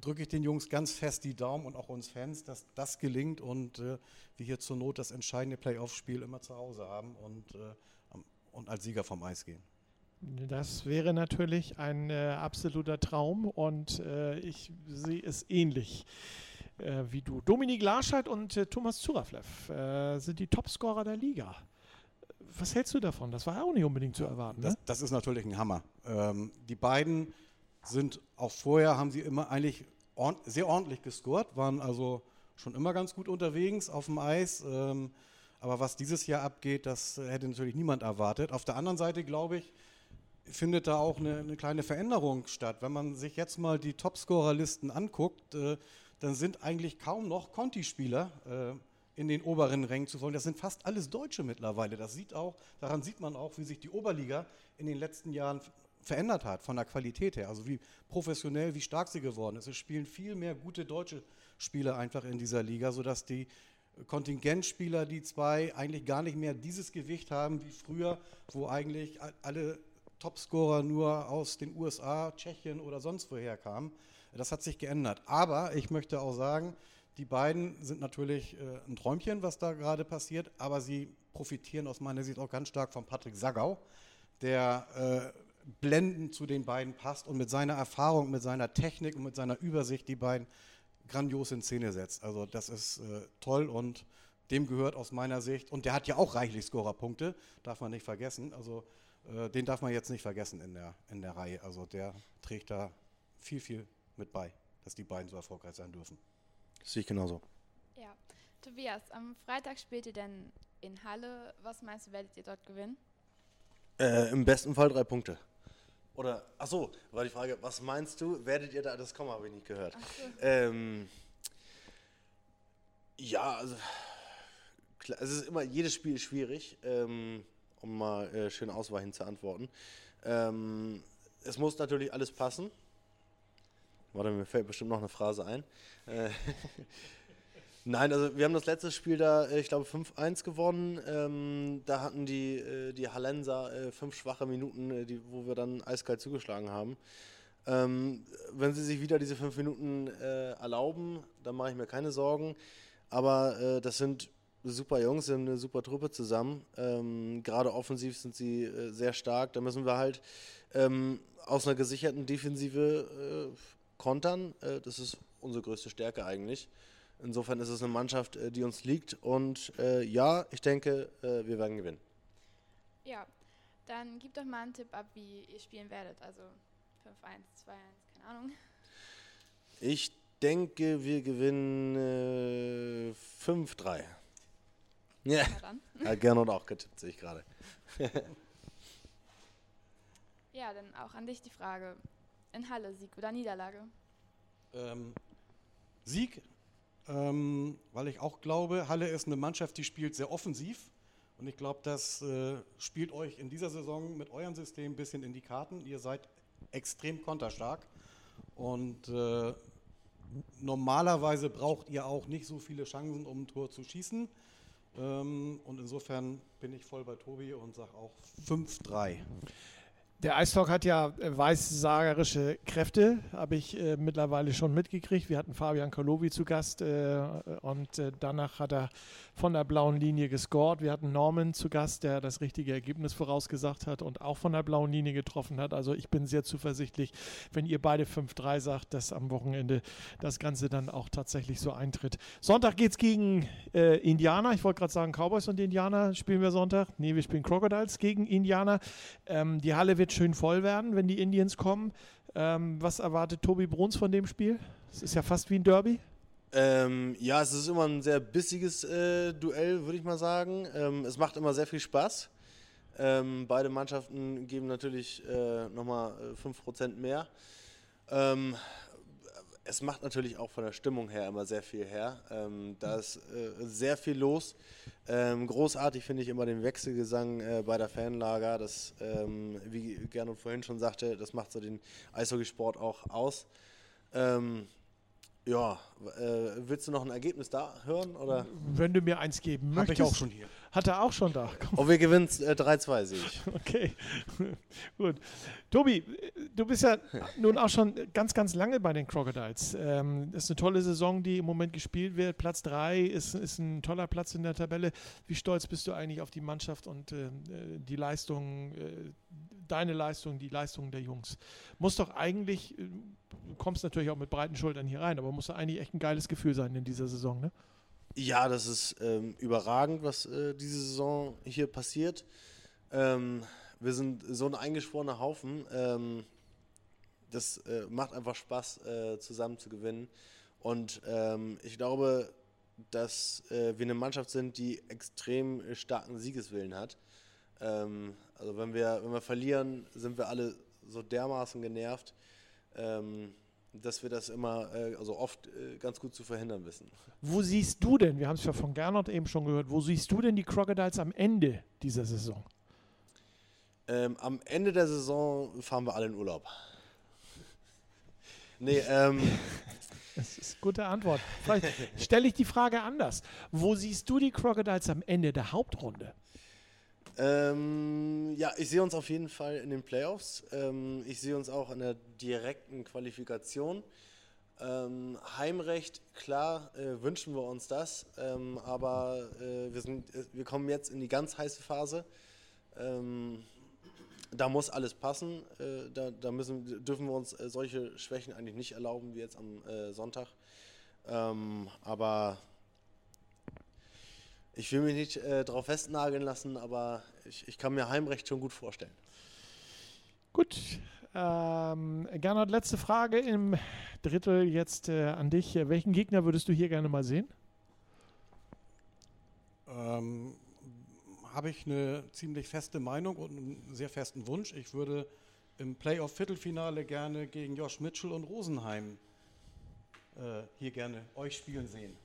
drücke ich den Jungs ganz fest die Daumen und auch uns Fans, dass das gelingt und äh, wir hier zur Not das entscheidende Playoff-Spiel immer zu Hause haben und, äh, und als Sieger vom Eis gehen. Das wäre natürlich ein äh, absoluter Traum und äh, ich sehe es ähnlich äh, wie du. Dominik Larscheid und äh, Thomas Zuraflev äh, sind die Topscorer der Liga. Was hältst du davon? Das war auch nicht unbedingt zu erwarten. Das, ne? das ist natürlich ein Hammer. Ähm, die beiden sind auch vorher, haben sie immer eigentlich ord sehr ordentlich gescored, waren also schon immer ganz gut unterwegs auf dem Eis. Ähm, aber was dieses Jahr abgeht, das hätte natürlich niemand erwartet. Auf der anderen Seite glaube ich, findet da auch eine, eine, kleine Veränderung statt. Wenn man sich jetzt mal die Topscorer-Listen anguckt, äh, dann sind eigentlich kaum noch Conti-Spieler äh, in den oberen Rängen zu folgen. Das sind fast alles Deutsche mittlerweile. Das sieht auch, daran sieht man auch, wie sich die Oberliga in den letzten Jahren verändert hat von der Qualität her. Also wie professionell, wie stark sie geworden ist. Es spielen viel mehr gute deutsche Spieler einfach in dieser Liga, sodass die Kontingentspieler, die zwei, eigentlich gar nicht mehr dieses Gewicht haben wie früher, wo eigentlich alle Topscorer nur aus den USA, Tschechien oder sonst woher kamen. Das hat sich geändert. Aber ich möchte auch sagen, die beiden sind natürlich äh, ein Träumchen, was da gerade passiert, aber sie profitieren aus meiner Sicht auch ganz stark von Patrick Sagau, der äh, blendend zu den beiden passt und mit seiner Erfahrung, mit seiner Technik und mit seiner Übersicht die beiden grandios in Szene setzt. Also das ist äh, toll und dem gehört aus meiner Sicht, und der hat ja auch reichlich Scorerpunkte, darf man nicht vergessen. Also äh, den darf man jetzt nicht vergessen in der, in der Reihe. Also der trägt da viel, viel mit bei, dass die beiden so erfolgreich sein dürfen. Das sehe ich genauso. Ja. Tobias, am Freitag spielt ihr denn in Halle. Was meinst du, werdet ihr dort gewinnen? Äh, Im besten Fall drei Punkte. Oder, ach so, war die Frage, was meinst du, werdet ihr da, das Komma habe ich nicht gehört. So. Ähm, ja, also, klar, es ist immer, jedes Spiel ist schwierig. Ähm, um mal äh, schön ausweichend zu antworten. Ähm, es muss natürlich alles passen. Warte, mir fällt bestimmt noch eine Phrase ein. Äh, Nein, also wir haben das letzte Spiel da, äh, ich glaube, 5-1 gewonnen. Ähm, da hatten die, äh, die Hallenser äh, fünf schwache Minuten, äh, die, wo wir dann eiskalt zugeschlagen haben. Ähm, wenn sie sich wieder diese fünf Minuten äh, erlauben, dann mache ich mir keine Sorgen. Aber äh, das sind super Jungs, sind eine super Truppe zusammen. Ähm, Gerade offensiv sind sie äh, sehr stark. Da müssen wir halt ähm, aus einer gesicherten Defensive äh, kontern. Äh, das ist unsere größte Stärke eigentlich. Insofern ist es eine Mannschaft, äh, die uns liegt. Und äh, ja, ich denke, äh, wir werden gewinnen. Ja, dann gib doch mal einen Tipp ab, wie ihr spielen werdet. Also 5-1, 2-1, keine Ahnung. Ich denke, wir gewinnen 5-3. Ja, ja Gernot auch getippt, sehe ich gerade. ja, dann auch an dich die Frage. In Halle, Sieg oder Niederlage? Ähm, Sieg, ähm, weil ich auch glaube, Halle ist eine Mannschaft, die spielt sehr offensiv. Und ich glaube, das äh, spielt euch in dieser Saison mit eurem System ein bisschen in die Karten. Ihr seid extrem konterstark. Und äh, normalerweise braucht ihr auch nicht so viele Chancen, um ein Tor zu schießen. Ähm, und insofern bin ich voll bei Tobi und sage auch 5-3. Der Eistalk hat ja äh, weissagerische Kräfte, habe ich äh, mittlerweile schon mitgekriegt. Wir hatten Fabian Kalowi zu Gast äh, und äh, danach hat er von der blauen Linie gescored. Wir hatten Norman zu Gast, der das richtige Ergebnis vorausgesagt hat und auch von der blauen Linie getroffen hat. Also ich bin sehr zuversichtlich, wenn ihr beide 5-3 sagt, dass am Wochenende das Ganze dann auch tatsächlich so eintritt. Sonntag geht es gegen äh, Indianer. Ich wollte gerade sagen, Cowboys und Indianer spielen wir Sonntag. Nee, wir spielen Crocodiles gegen Indianer. Ähm, die Halle wird schön voll werden, wenn die Indians kommen. Ähm, was erwartet Tobi Bruns von dem Spiel? Es ist ja fast wie ein Derby. Ähm, ja, es ist immer ein sehr bissiges äh, Duell, würde ich mal sagen. Ähm, es macht immer sehr viel Spaß. Ähm, beide Mannschaften geben natürlich äh, nochmal äh, 5% mehr. Es macht natürlich auch von der Stimmung her immer sehr viel her. Ähm, da ist äh, sehr viel los. Ähm, großartig finde ich immer den Wechselgesang äh, bei der Fanlager. Das, ähm, wie Gernot vorhin schon sagte, das macht so den Eishockeysport auch aus. Ähm, ja, äh, willst du noch ein Ergebnis da hören? Oder? Wenn du mir eins geben Habe möchtest. ich auch schon hier. Hat er auch schon da. Komm. Oh, wir gewinnen äh, 3-2, sehe ich. Okay, gut. Tobi, du bist ja nun auch schon ganz, ganz lange bei den Crocodiles. Ähm, das ist eine tolle Saison, die im Moment gespielt wird. Platz 3 ist, ist ein toller Platz in der Tabelle. Wie stolz bist du eigentlich auf die Mannschaft und äh, die Leistung, äh, deine Leistung, die Leistung der Jungs? Muss doch eigentlich, äh, du kommst natürlich auch mit breiten Schultern hier rein, aber muss doch eigentlich echt ein geiles Gefühl sein in dieser Saison, ne? Ja, das ist ähm, überragend, was äh, diese Saison hier passiert. Ähm, wir sind so ein eingeschworener Haufen. Ähm, das äh, macht einfach Spaß, äh, zusammen zu gewinnen. Und ähm, ich glaube, dass äh, wir eine Mannschaft sind, die extrem starken Siegeswillen hat. Ähm, also wenn wir, wenn wir verlieren, sind wir alle so dermaßen genervt, ähm, dass wir das immer, äh, also oft äh, ganz gut zu verhindern wissen. Wo siehst du denn, wir haben es ja von Gernot eben schon gehört, wo siehst du denn die Crocodiles am Ende dieser Saison? Ähm, am Ende der Saison fahren wir alle in Urlaub. Nee, ähm, Das ist eine gute Antwort. Vielleicht stelle ich die Frage anders. Wo siehst du die Crocodiles am Ende der Hauptrunde? Ähm, ja, ich sehe uns auf jeden Fall in den Playoffs. Ähm, ich sehe uns auch in der direkten Qualifikation. Ähm, Heimrecht, klar, äh, wünschen wir uns das, ähm, aber äh, wir, sind, äh, wir kommen jetzt in die ganz heiße Phase. Ähm, da muss alles passen. Äh, da da müssen, dürfen wir uns äh, solche Schwächen eigentlich nicht erlauben wie jetzt am äh, Sonntag. Ähm, aber ich will mich nicht äh, darauf festnageln lassen, aber ich, ich kann mir Heimrecht schon gut vorstellen. Gut. Ähm, Gernot, letzte Frage im Drittel jetzt äh, an dich. Welchen Gegner würdest du hier gerne mal sehen? Ähm, habe ich eine ziemlich feste Meinung und einen sehr festen Wunsch. Ich würde im Playoff-Viertelfinale gerne gegen Josh Mitchell und Rosenheim äh, hier gerne euch spielen sehen.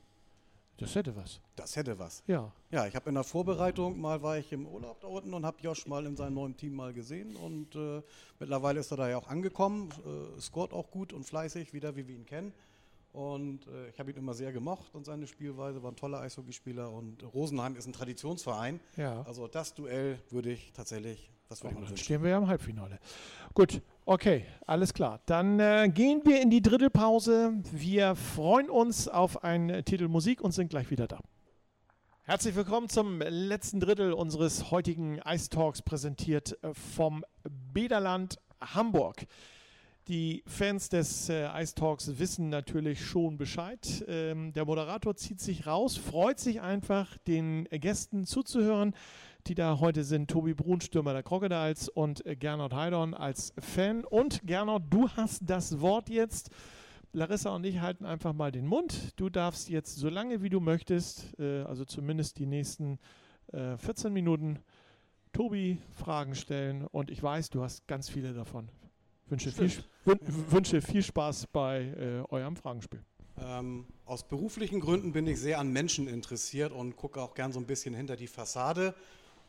Das hätte was. Das hätte was. Ja. Ja, ich habe in der Vorbereitung mal war ich im Urlaub da unten und habe Josh mal in seinem neuen Team mal gesehen und äh, mittlerweile ist er da ja auch angekommen, äh, scoret auch gut und fleißig, wieder wie wir ihn kennen. Und äh, ich habe ihn immer sehr gemocht und seine Spielweise war ein toller Eishockeyspieler und Rosenheim ist ein Traditionsverein. Ja. Also das Duell würde ich tatsächlich, das würde ich Oh, mir dann wünschen. stehen wir ja im Halbfinale. Gut, okay, alles klar. Dann äh, gehen wir in die Drittelpause. Wir freuen uns auf ein Titel Musik und sind gleich wieder da. Herzlich willkommen zum letzten Drittel unseres heutigen Ice Talks, präsentiert äh, vom Bederland Hamburg. Die Fans des äh, Ice Talks wissen natürlich schon Bescheid. Ähm, der Moderator zieht sich raus, freut sich einfach, den Gästen zuzuhören, die da heute sind. Tobi Brun, Stürmer der Crocodiles und äh, Gernot Heidorn als Fan. Und Gernot, du hast das Wort jetzt. Larissa und ich halten einfach mal den Mund. Du darfst jetzt so lange wie du möchtest, äh, also zumindest die nächsten äh, 14 Minuten, Tobi Fragen stellen. Und ich weiß, du hast ganz viele davon. Wünsche, viel, wün wünsche viel Spaß bei äh, eurem Fragenspiel. Ähm, aus beruflichen Gründen bin ich sehr an Menschen interessiert und gucke auch gern so ein bisschen hinter die Fassade.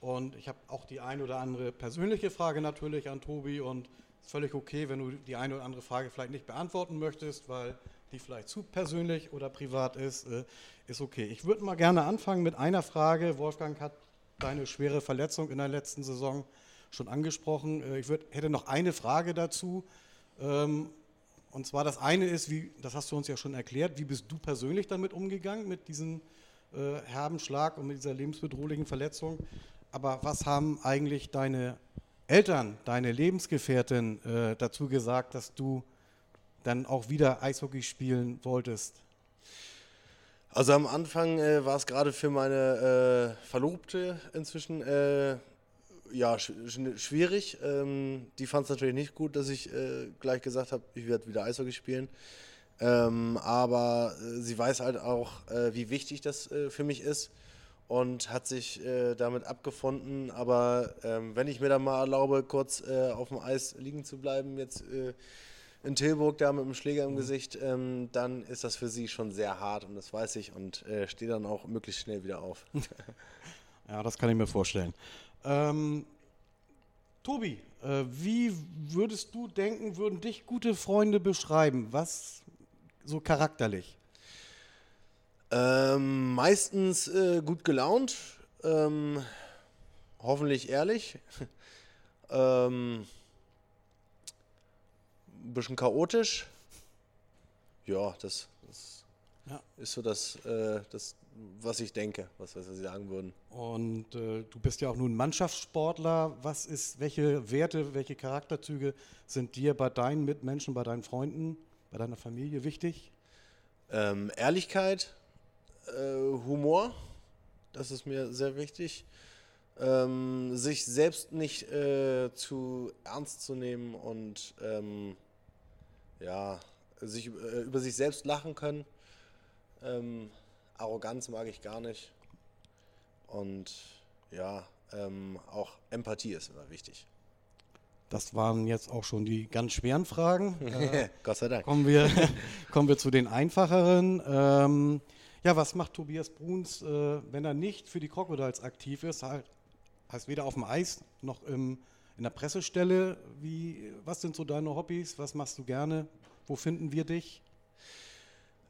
Und ich habe auch die ein oder andere persönliche Frage natürlich an Tobi und ist völlig okay, wenn du die eine oder andere Frage vielleicht nicht beantworten möchtest, weil die vielleicht zu persönlich oder privat ist, äh, ist okay. Ich würde mal gerne anfangen mit einer Frage. Wolfgang hat deine schwere Verletzung in der letzten Saison schon angesprochen. Äh, ich würd, hätte noch eine Frage dazu. Ähm, und zwar das eine ist, wie, das hast du uns ja schon erklärt, wie bist du persönlich damit umgegangen, mit diesem äh, herben Schlag und mit dieser lebensbedrohlichen Verletzung? Aber was haben eigentlich deine Eltern, deine Lebensgefährtin äh, dazu gesagt, dass du dann auch wieder Eishockey spielen wolltest? Also am Anfang äh, war es gerade für meine äh, Verlobte inzwischen äh, ja, sch sch schwierig. Ähm, die fand es natürlich nicht gut, dass ich äh, gleich gesagt habe, ich werde wieder Eishockey spielen. Ähm, aber äh, sie weiß halt auch, wie wichtig das für mich ist und hat sich äh, damit abgefunden. Aber ähm, wenn ich mir dann mal erlaube, kurz äh, auf dem Eis liegen zu bleiben, jetzt äh, in Tilburg da mit dem Schläger im Gesicht, ähm, dann ist das für sie schon sehr hart und das weiß ich und stehe dann auch möglichst schnell wieder auf. ja, das kann ich mir vorstellen. Ähm, Tobi, äh, wie würdest du denken, würden dich gute Freunde beschreiben? Was so charakterlich? Ähm, meistens äh, gut gelaunt, ähm, hoffentlich ehrlich, ähm, ein bisschen chaotisch. Ja, das, das ja. ist so das, äh, das was ich denke, was, was Sie sagen würden. Und äh, du bist ja auch nun Mannschaftssportler. Was ist, welche Werte, welche Charakterzüge sind dir bei deinen Mitmenschen, bei deinen Freunden, bei deiner Familie wichtig? Ähm, Ehrlichkeit, Humor, das ist mir sehr wichtig. Ähm, sich selbst nicht äh, zu ernst zu nehmen und ähm, ja, sich äh, über sich selbst lachen können. Ähm, Arroganz mag ich gar nicht. Und ja, ähm, auch Empathie ist immer wichtig. Das waren jetzt auch schon die ganz schweren Fragen. Äh, Gott sei Dank. Kommen wir, kommen wir zu den einfacheren. Ja, was macht Tobias Bruns, äh, wenn er nicht für die Crocodiles aktiv ist? Halt, heißt weder auf dem Eis noch im, in der Pressestelle. Wie, was sind so deine Hobbys? Was machst du gerne? Wo finden wir dich?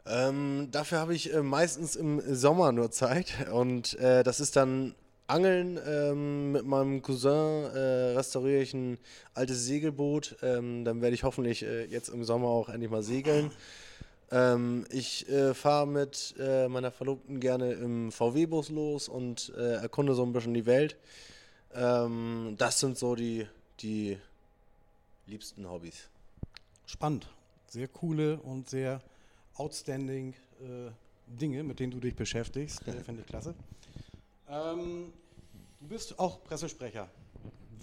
Ähm, dafür habe ich äh, meistens im Sommer nur Zeit und äh, das ist dann Angeln. Ähm, mit meinem Cousin äh, restauriere ich ein altes Segelboot. Ähm, dann werde ich hoffentlich äh, jetzt im Sommer auch endlich mal segeln. Ähm, ich äh, fahre mit äh, meiner Verlobten gerne im VW-Bus los und erkunde so ein bisschen die Welt. Ähm, das sind so die, die liebsten Hobbys. Spannend. Sehr coole und sehr outstanding äh, Dinge, mit denen du dich beschäftigst. Äh, Finde ich klasse. Ähm, du bist auch Pressesprecher.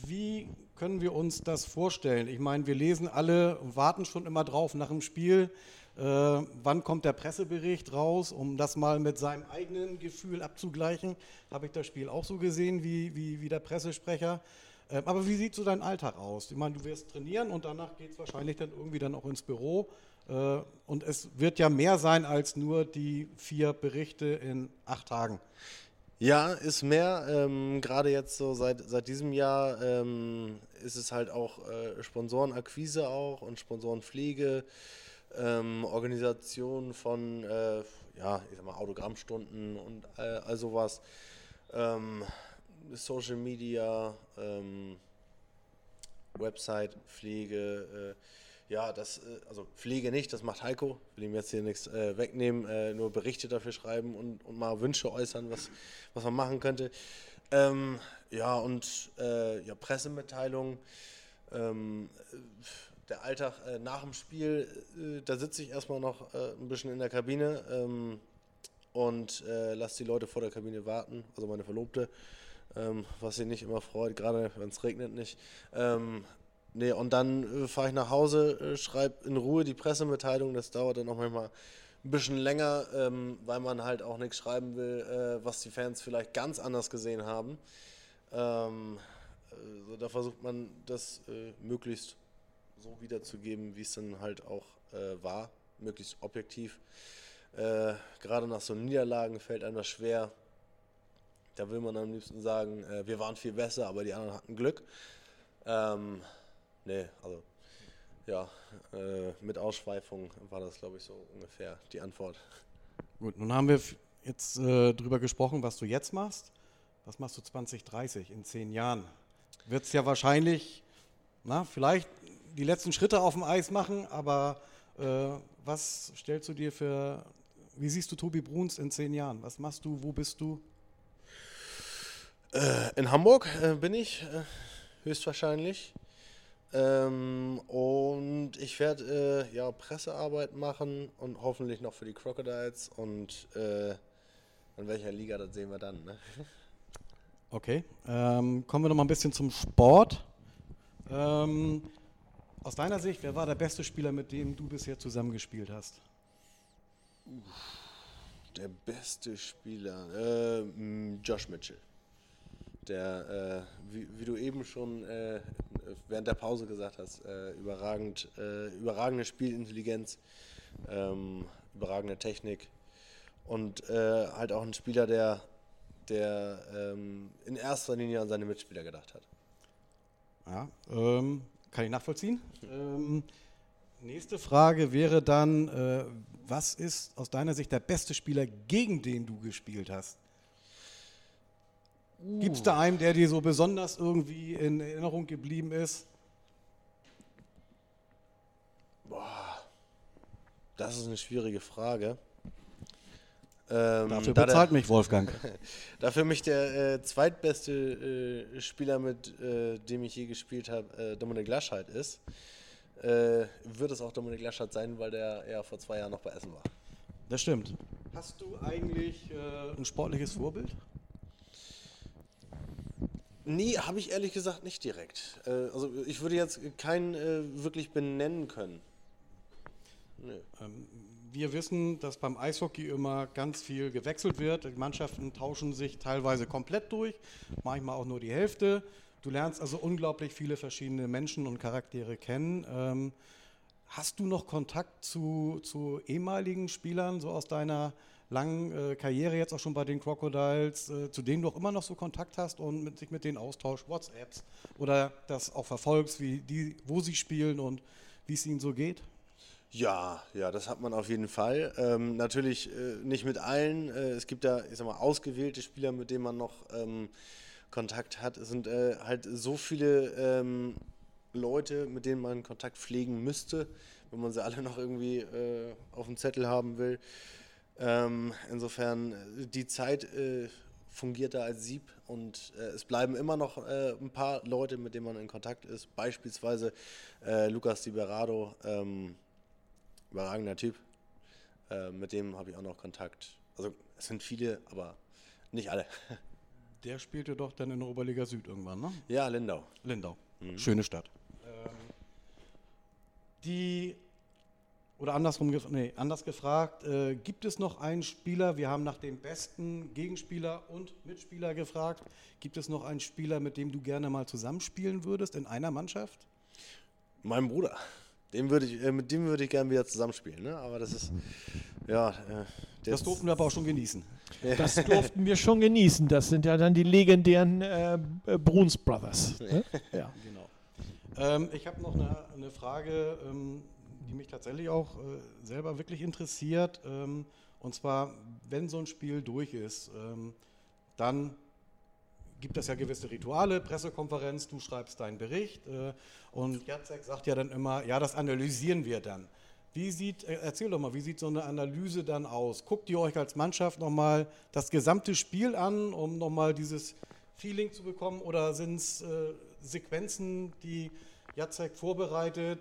Wie können wir uns das vorstellen? Ich meine, wir lesen alle und warten schon immer drauf nach dem Spiel. Äh, wann kommt der Pressebericht raus, um das mal mit seinem eigenen Gefühl abzugleichen? Habe ich das Spiel auch so gesehen wie, wie, wie der Pressesprecher? Äh, aber wie sieht so dein Alltag aus? Ich meine, du wirst trainieren und danach geht es wahrscheinlich dann irgendwie dann auch ins Büro. Äh, und es wird ja mehr sein als nur die vier Berichte in acht Tagen. Ja, ist mehr. Ähm, Gerade jetzt so seit, seit diesem Jahr ähm, ist es halt auch äh, Sponsorenakquise auch und Sponsorenpflege, ähm, Organisation von äh, ja, ich sag mal Autogrammstunden und äh, all sowas. Ähm, Social Media, ähm, Website, Pflege, äh, ja, das, äh, also Pflege nicht, das macht Heiko. Ich will ihm jetzt hier nichts äh, wegnehmen, äh, nur Berichte dafür schreiben und, und mal Wünsche äußern, was, was man machen könnte. Ähm, ja, und ja, Pressemitteilungen. Der Alltag äh, nach dem Spiel, äh, da sitze ich erstmal noch ein bisschen in der Kabine ähm, und lasse die Leute vor der Kabine warten, also meine Verlobte. Ähm, was sie nicht immer freut, gerade wenn es regnet nicht. Ähm, Nee, und dann äh, fahre ich nach Hause, äh, schreibe in Ruhe die Pressemitteilung. Das dauert dann auch manchmal ein bisschen länger, ähm, weil man halt auch nichts schreiben will, äh, was die Fans vielleicht ganz anders gesehen haben. Ähm, also da versucht man das äh, möglichst so wiederzugeben, wie es dann halt auch äh, war, möglichst objektiv. Äh, gerade nach so Niederlagen fällt einem das schwer. Da will man am liebsten sagen, wir waren viel besser, aber die anderen hatten Glück. Ähm, Nee, also ja, äh, mit Ausschweifung war das, glaube ich, so ungefähr die Antwort. Gut, nun haben wir jetzt äh, drüber gesprochen, was du jetzt machst. Was machst du 2030 in zehn Jahren? Wird es ja wahrscheinlich, na, vielleicht die letzten Schritte auf dem Eis machen, aber äh, was stellst du dir für, wie siehst du Tobi Bruns in zehn Jahren? Was machst du, wo bist du? Äh, in Hamburg äh, bin ich äh, höchstwahrscheinlich. Ähm, und ich werde äh, ja Pressearbeit machen und hoffentlich noch für die Crocodiles und äh, in welcher Liga, das sehen wir dann. Ne? Okay, ähm, kommen wir noch mal ein bisschen zum Sport. Ähm, aus deiner Sicht, wer war der beste Spieler, mit dem du bisher zusammengespielt hast? Der beste Spieler, äh, Josh Mitchell. Der, äh, wie, wie, du eben schon äh, während der Pause gesagt hast, äh, überragend, äh, überragende Spielintelligenz, ähm, überragende Technik und äh, halt auch ein Spieler, der, der ähm, in erster Linie an seine Mitspieler gedacht hat. Ja, ähm, kann ich nachvollziehen. Ähm, nächste Frage wäre dann, äh, was ist aus deiner Sicht der beste Spieler, gegen den du gespielt hast? Uh. Gibt es da einen, der dir so besonders irgendwie in Erinnerung geblieben ist? Boah, das ist eine schwierige Frage. Ähm, Dafür bezahlt der, mich Wolfgang. Dafür mich der äh, zweitbeste äh, Spieler, mit äh, dem ich je gespielt habe, äh, Dominik Laschheit ist, äh, wird es auch Dominik Laschheit sein, weil der ja vor zwei Jahren noch bei Essen war. Das stimmt. Hast du eigentlich äh, ein sportliches Vorbild? Nee, habe ich ehrlich gesagt nicht direkt. also ich würde jetzt keinen wirklich benennen können. Nee. Ähm, wir wissen, dass beim Eishockey immer ganz viel gewechselt wird. Die Mannschaften tauschen sich teilweise komplett durch, manchmal auch nur die Hälfte. Du lernst also unglaublich viele verschiedene Menschen und Charaktere kennen. Ähm, hast du noch Kontakt zu, zu, ehemaligen Spielern, so aus deiner langen äh, Karriere jetzt auch schon bei den Crocodiles, äh, zu denen du auch immer noch so Kontakt hast und mit, sich mit denen austauschst, WhatsApps oder das auch verfolgst, wie die, wo sie spielen und wie es ihnen so geht? Ja, ja, das hat man auf jeden Fall. Ähm, natürlich äh, nicht mit allen. Äh, es gibt da, ich sag mal, ausgewählte Spieler, mit denen man noch ähm, Kontakt hat. Es sind äh, halt so viele ähm, Leute, mit denen man Kontakt pflegen müsste, wenn man sie alle noch irgendwie äh, auf dem Zettel haben will. Ähm, insofern, äh, die Zeit äh, fungiert da als Sieb und es bleiben immer noch ein paar Leute, mit denen man in Kontakt ist. Beispielsweise Lukas Liberado. Ähm, überragender Typ. Äh, mit dem habe ich auch noch Kontakt. Also es sind viele, aber nicht alle. Der spielte doch dann in der Oberliga Süd irgendwann, ne? Ja, Lindau. Lindau. Mhm. Schöne Stadt. Ähm, die, oder andersrum, nee, anders gefragt, äh, gibt es noch einen Spieler, wir haben nach dem besten Gegenspieler und Mitspieler gefragt, gibt es noch einen Spieler, mit dem du gerne mal zusammenspielen würdest in einer Mannschaft? Mein Bruder. Dem würde ich, äh, mit dem würde ich gerne wieder zusammenspielen. Ne? Aber das ist, ja. Äh, das durften wir aber auch schon genießen. Das durften wir schon genießen. Das sind ja dann die legendären äh, äh Bruns Brothers. Ne? Ja, genau. Ähm, ich habe noch eine, eine Frage, ähm, die mich tatsächlich auch äh, selber wirklich interessiert. Ähm, und zwar, wenn so ein Spiel durch ist, ähm, dann gibt es ja gewisse Rituale, Pressekonferenz, du schreibst deinen Bericht äh, und Jacek sagt ja dann immer, ja, das analysieren wir dann. Wie sieht, äh, erzähl doch mal, wie sieht so eine Analyse dann aus? Guckt ihr euch als Mannschaft nochmal das gesamte Spiel an, um nochmal dieses Feeling zu bekommen oder sind es äh, Sequenzen, die Jacek vorbereitet,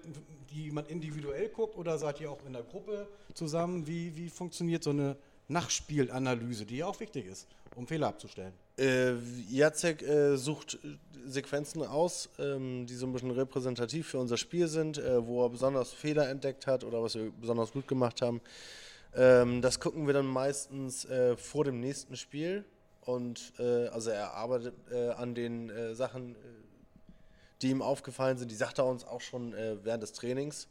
die man individuell guckt oder seid ihr auch in der Gruppe zusammen? Wie, wie funktioniert so eine Nachspielanalyse, die ja auch wichtig ist, um Fehler abzustellen? Äh, Jacek äh, sucht Sequenzen aus, ähm, die so ein bisschen repräsentativ für unser Spiel sind, äh, wo er besonders Fehler entdeckt hat oder was wir besonders gut gemacht haben. Ähm, das gucken wir dann meistens äh, vor dem nächsten Spiel und äh, also er arbeitet äh, an den Sachen, die ihm aufgefallen sind. Die sagt er uns auch schon während des Trainings.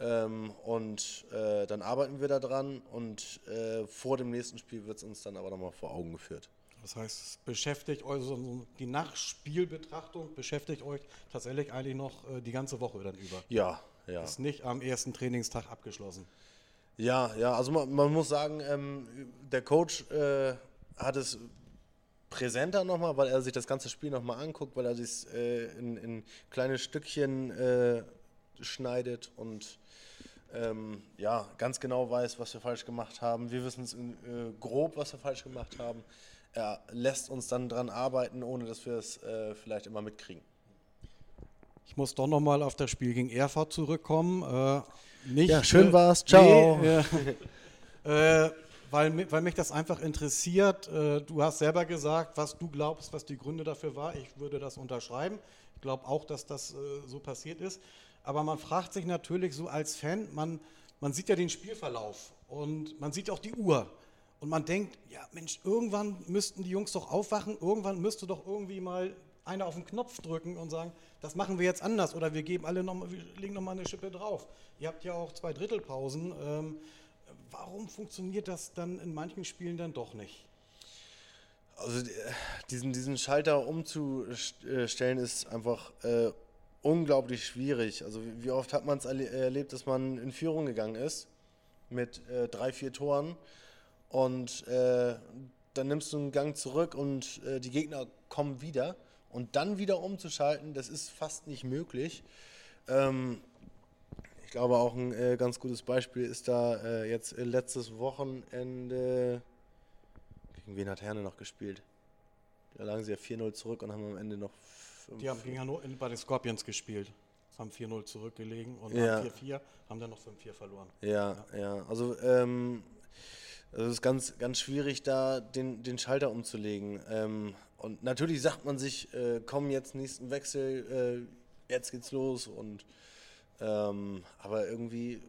Ähm, und äh, dann arbeiten wir daran und äh, vor dem nächsten Spiel wird es uns dann aber nochmal vor Augen geführt. Das heißt, beschäftigt euch, also die Nachspielbetrachtung beschäftigt euch tatsächlich eigentlich noch äh, die ganze Woche dann über. Ja, ja. Ist nicht am ersten Trainingstag abgeschlossen. Ja, ja, also man, man muss sagen, ähm, der Coach äh, hat es präsenter nochmal, weil er sich das ganze Spiel nochmal anguckt, weil er sich äh, in, in, kleine Stückchen äh, schneidet und ähm, ja, ganz genau weiß, was wir falsch gemacht haben. Wir wissen es äh, grob, was wir falsch gemacht haben er lässt uns dann dran arbeiten, ohne dass wir es äh, vielleicht immer mitkriegen. Ich muss doch nochmal auf das Spiel gegen Erfurt zurückkommen. Äh, nicht, ja, schön äh, war's. Ciao. Nee, äh, weil, weil mich das einfach interessiert. Äh, du hast selber gesagt, was du glaubst, was die Gründe dafür war. Ich würde das unterschreiben. Ich glaube auch, dass das äh, so passiert ist. Aber man fragt sich natürlich so als Fan, man, man sieht ja den Spielverlauf und man sieht auch die Uhr. Und man denkt, ja Mensch, irgendwann müssten die Jungs doch aufwachen, irgendwann müsste doch irgendwie mal einer auf den Knopf drücken und sagen, das machen wir jetzt anders oder wir geben alle noch mal, wir legen nochmal eine Schippe drauf. Ihr habt ja auch zwei Drittelpausen. Ähm, warum funktioniert das dann in manchen Spielen dann doch nicht? Also äh, diesen, diesen Schalter umzustellen ist einfach äh, unglaublich schwierig. Also wie oft hat man es erlebt, dass man in Führung gegangen ist mit äh, drei, vier Toren und äh, dann nimmst du einen Gang zurück und äh, die Gegner kommen wieder und dann wieder umzuschalten, das ist fast nicht möglich. Ähm, ich glaube auch ein äh, ganz gutes Beispiel ist da äh, jetzt letztes Wochenende gegen wen hat Herne noch gespielt? Da lagen sie ja 4-0 zurück und haben am Ende noch die haben gegen Hannover bei den Scorpions gespielt. Haben 4-0 zurückgelegen und Ja. 4-4 haben dann noch 5-4 verloren. Ja, ja. Also ähm, also es ist ganz, ganz schwierig, da den, den Schalter umzulegen. Ähm, und natürlich sagt man sich, äh, komm jetzt nächsten Wechsel, äh, jetzt geht's los. Und ähm, aber irgendwie,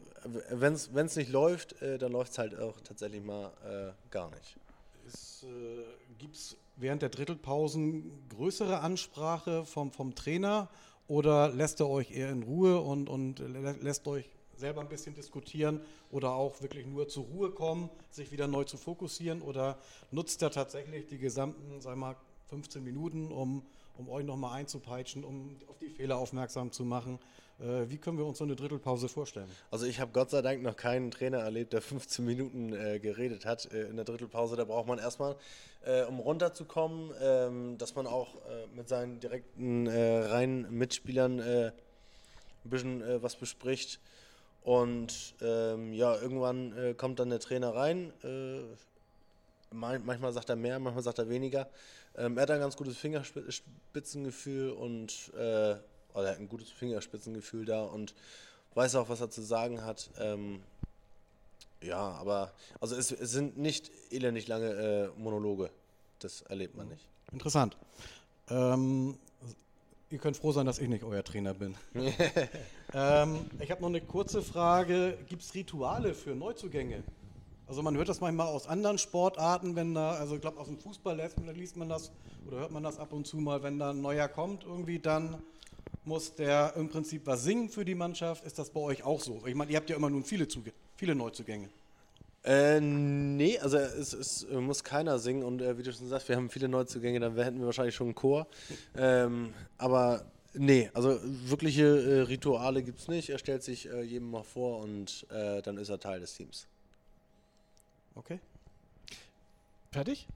wenn es nicht läuft, äh, dann läuft es halt auch tatsächlich mal äh, gar nicht. Äh, Gibt es während der Drittelpausen größere Ansprache vom, vom Trainer oder lässt er euch eher in Ruhe und, und lä- lässt euch selber ein bisschen diskutieren oder auch wirklich nur zur Ruhe kommen, sich wieder neu zu fokussieren oder nutzt er tatsächlich die gesamten, sag mal, 15 Minuten, um, um euch nochmal einzupeitschen, um auf die Fehler aufmerksam zu machen? Äh, wie können wir uns so eine Drittelpause vorstellen? Also ich habe Gott sei Dank noch keinen Trainer erlebt, der 15 Minuten äh, geredet hat äh, in der Drittelpause. Da braucht man erstmal, äh, um runterzukommen, ähm, dass man auch äh, mit seinen direkten äh, reinen Mitspielern ein bisschen was bespricht. Und ähm, ja, irgendwann kommt dann der Trainer rein. Man- manchmal sagt er mehr, manchmal sagt er weniger. Ähm, er hat ein ganz gutes Fingerspitzengefühl und oder er hat ein gutes Fingerspitzengefühl da und weiß auch, was er zu sagen hat. Ähm, ja, aber also es, es sind nicht elendig lange äh, Monologe. Das erlebt man nicht. Interessant. Ähm, ihr könnt froh sein, dass ich nicht euer Trainer bin. ähm, ich habe noch eine kurze Frage. Gibt es Rituale für Neuzugänge? Also man hört das manchmal aus anderen Sportarten, wenn da, also ich glaube aus dem Fußball liest, liest man das oder hört man das ab und zu mal, wenn da ein neuer kommt, irgendwie dann muss der im Prinzip was singen für die Mannschaft. Ist das bei euch auch so? Ich meine, ihr habt ja immer nun viele, Zuge viele Neuzugänge. Äh, nee, also es, es muss keiner singen und äh, wie du schon sagst, wir haben viele Neuzugänge, dann hätten wir wahrscheinlich schon einen Chor. Ähm, aber nee, also wirkliche äh, Rituale gibt es nicht. Er stellt sich äh, jedem mal vor und äh, dann ist er Teil des Teams. Okay. Fertig?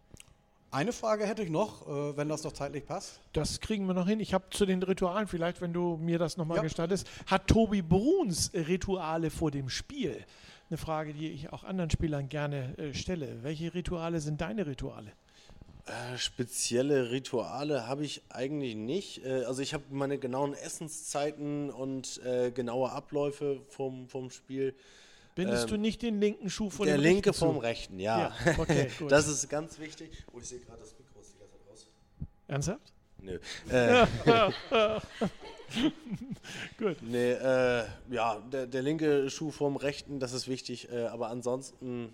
Eine Frage hätte ich noch, äh, wenn das noch zeitlich passt. Das kriegen wir noch hin. Ich habe zu den Ritualen, vielleicht, wenn du mir das nochmal Ja. gestattest, hat Tobi Bruns Rituale vor dem Spiel? Eine Frage, die ich auch anderen Spielern gerne äh, stelle. Welche Rituale sind deine Rituale? Äh, spezielle Rituale habe ich eigentlich nicht. Äh, also ich habe meine genauen Essenszeiten und äh, genaue Abläufe vom, vom Spiel. Bindest Ähm, du nicht den linken Schuh von Der dem linke rechten zu? vom rechten, ja. Ja, okay, gut. das ist ganz wichtig. Oh, ich sehe gerade das Mikro ist die ganze Zeit raus. Ernsthaft? Nö. Äh, Gut. Nee, äh, ja, der, der linke Schuh vom rechten, das ist wichtig, äh, aber ansonsten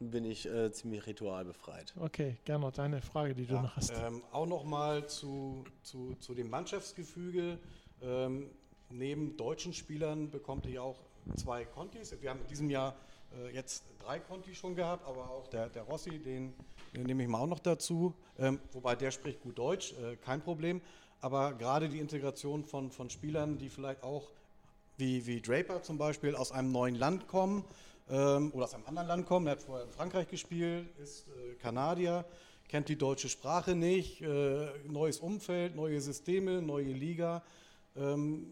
bin ich äh, ziemlich ritualbefreit. Okay, Gernot, deine Frage, die du noch hast. Ähm, auch nochmal zu, zu, zu dem Mannschaftsgefüge. Ähm, neben deutschen Spielern bekommt ihr auch zwei Contis. Wir haben in diesem Jahr äh, jetzt drei Conti schon gehabt, aber auch der, der Rossi, den, den nehme ich mal auch noch dazu. Ähm, wobei der spricht gut Deutsch, äh, kein Problem. Aber gerade die Integration von, von Spielern, die vielleicht auch wie, wie Draper zum Beispiel aus einem neuen Land kommen ähm, oder aus einem anderen Land kommen. Er hat vorher in Frankreich gespielt, ist äh, Kanadier, kennt die deutsche Sprache nicht, äh, neues Umfeld, neue Systeme, neue Liga. Ähm,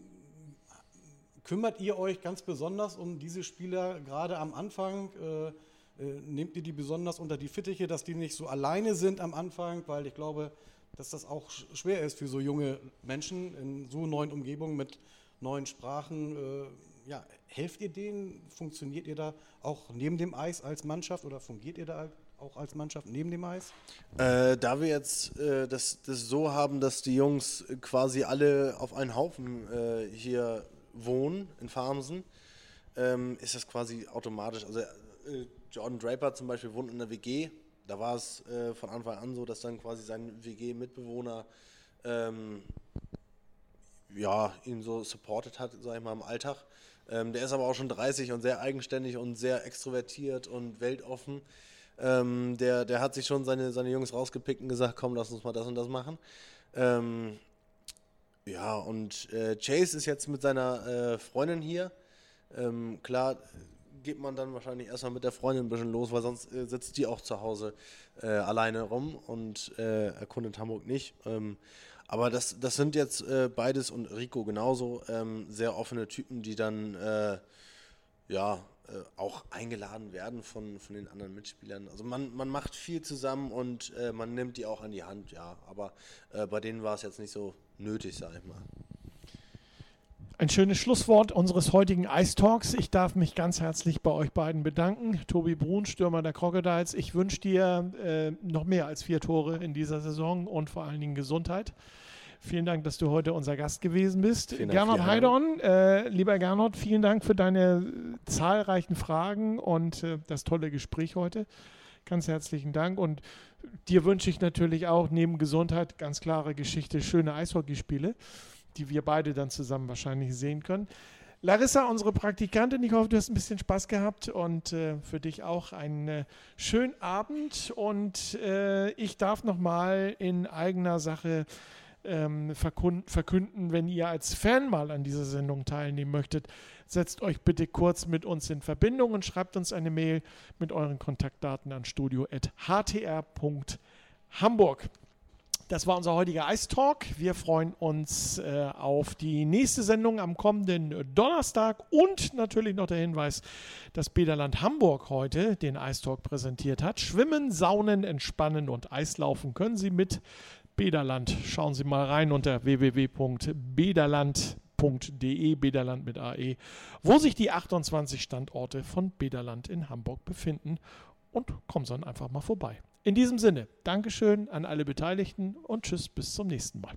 kümmert ihr euch ganz besonders um diese Spieler gerade am Anfang? Äh, äh, nehmt ihr die besonders unter die Fittiche, dass die nicht so alleine sind am Anfang? Weil ich glaube, dass das auch sch- schwer ist für so junge Menschen in so neuen Umgebungen mit neuen Sprachen. Äh, ja, helft ihr denen? Funktioniert ihr da auch neben dem Eis als Mannschaft oder fungiert ihr da auch als Mannschaft neben dem Eis? Äh, da wir jetzt äh, das, das so haben, dass die Jungs quasi alle auf einen Haufen äh, hier wohnen in Farmsen, ähm, ist das quasi automatisch. Also äh, Jordan Draper zum Beispiel wohnt in der WG. Da war es äh, von Anfang an so, dass dann quasi sein WG-Mitbewohner ähm, ja, ihn so supportet hat, sag ich mal, im Alltag. Ähm, der ist aber auch schon 30 und sehr eigenständig und sehr extrovertiert und weltoffen. Ähm, der, der hat sich schon seine, seine Jungs rausgepickt und gesagt, komm, lass uns mal das und das machen. Ähm, ja, und äh, Chase ist jetzt mit seiner äh, Freundin hier. Ähm, klar geht man dann wahrscheinlich erstmal mit der Freundin ein bisschen los, weil sonst äh, sitzt die auch zu Hause äh, alleine rum und äh, erkundet Hamburg nicht. Ähm, aber das, das sind jetzt äh, beides und Rico genauso ähm, sehr offene Typen, die dann ja äh, auch eingeladen werden von, von den anderen Mitspielern. Also man, man macht viel zusammen und äh, man nimmt die auch an die Hand, ja. Aber äh, bei denen war es jetzt nicht so nötig, sag ich mal. Ein schönes Schlusswort unseres heutigen Ice Talks. Ich darf mich ganz herzlich bei euch beiden bedanken. Tobi Brun, Stürmer der Crocodiles. Ich wünsche dir äh, noch mehr als vier Tore in dieser Saison und vor allen Dingen Gesundheit. Vielen Dank, dass du heute unser Gast gewesen bist. Vielen Gernot Heidorn, äh, lieber Gernot, vielen Dank für deine zahlreichen Fragen und äh, das tolle Gespräch heute. Ganz herzlichen Dank und dir wünsche ich natürlich auch neben Gesundheit ganz klare Geschichte, schöne Eishockeyspiele die wir beide dann zusammen wahrscheinlich sehen können. Larissa, unsere Praktikantin, ich hoffe, du hast ein bisschen Spaß gehabt und äh, für dich auch einen äh, schönen Abend. Und äh, ich darf nochmal in eigener Sache ähm, verkünden, wenn ihr als Fan mal an dieser Sendung teilnehmen möchtet, setzt euch bitte kurz mit uns in Verbindung und schreibt uns eine Mail mit euren Kontaktdaten an studio.htr.hamburg. Das war unser heutiger Ice Talk. Wir freuen uns äh, auf die nächste Sendung am kommenden Donnerstag und natürlich noch der Hinweis, dass Bederland Hamburg heute den Ice Talk präsentiert hat. Schwimmen, Saunen, Entspannen und Eislaufen können Sie mit Bederland. Schauen Sie mal rein unter www.bederland.de, Bederland mit AE, wo sich die 28 Standorte von Bederland in Hamburg befinden. Und kommen Sie dann einfach mal vorbei. In diesem Sinne, Dankeschön an alle Beteiligten und tschüss bis zum nächsten Mal.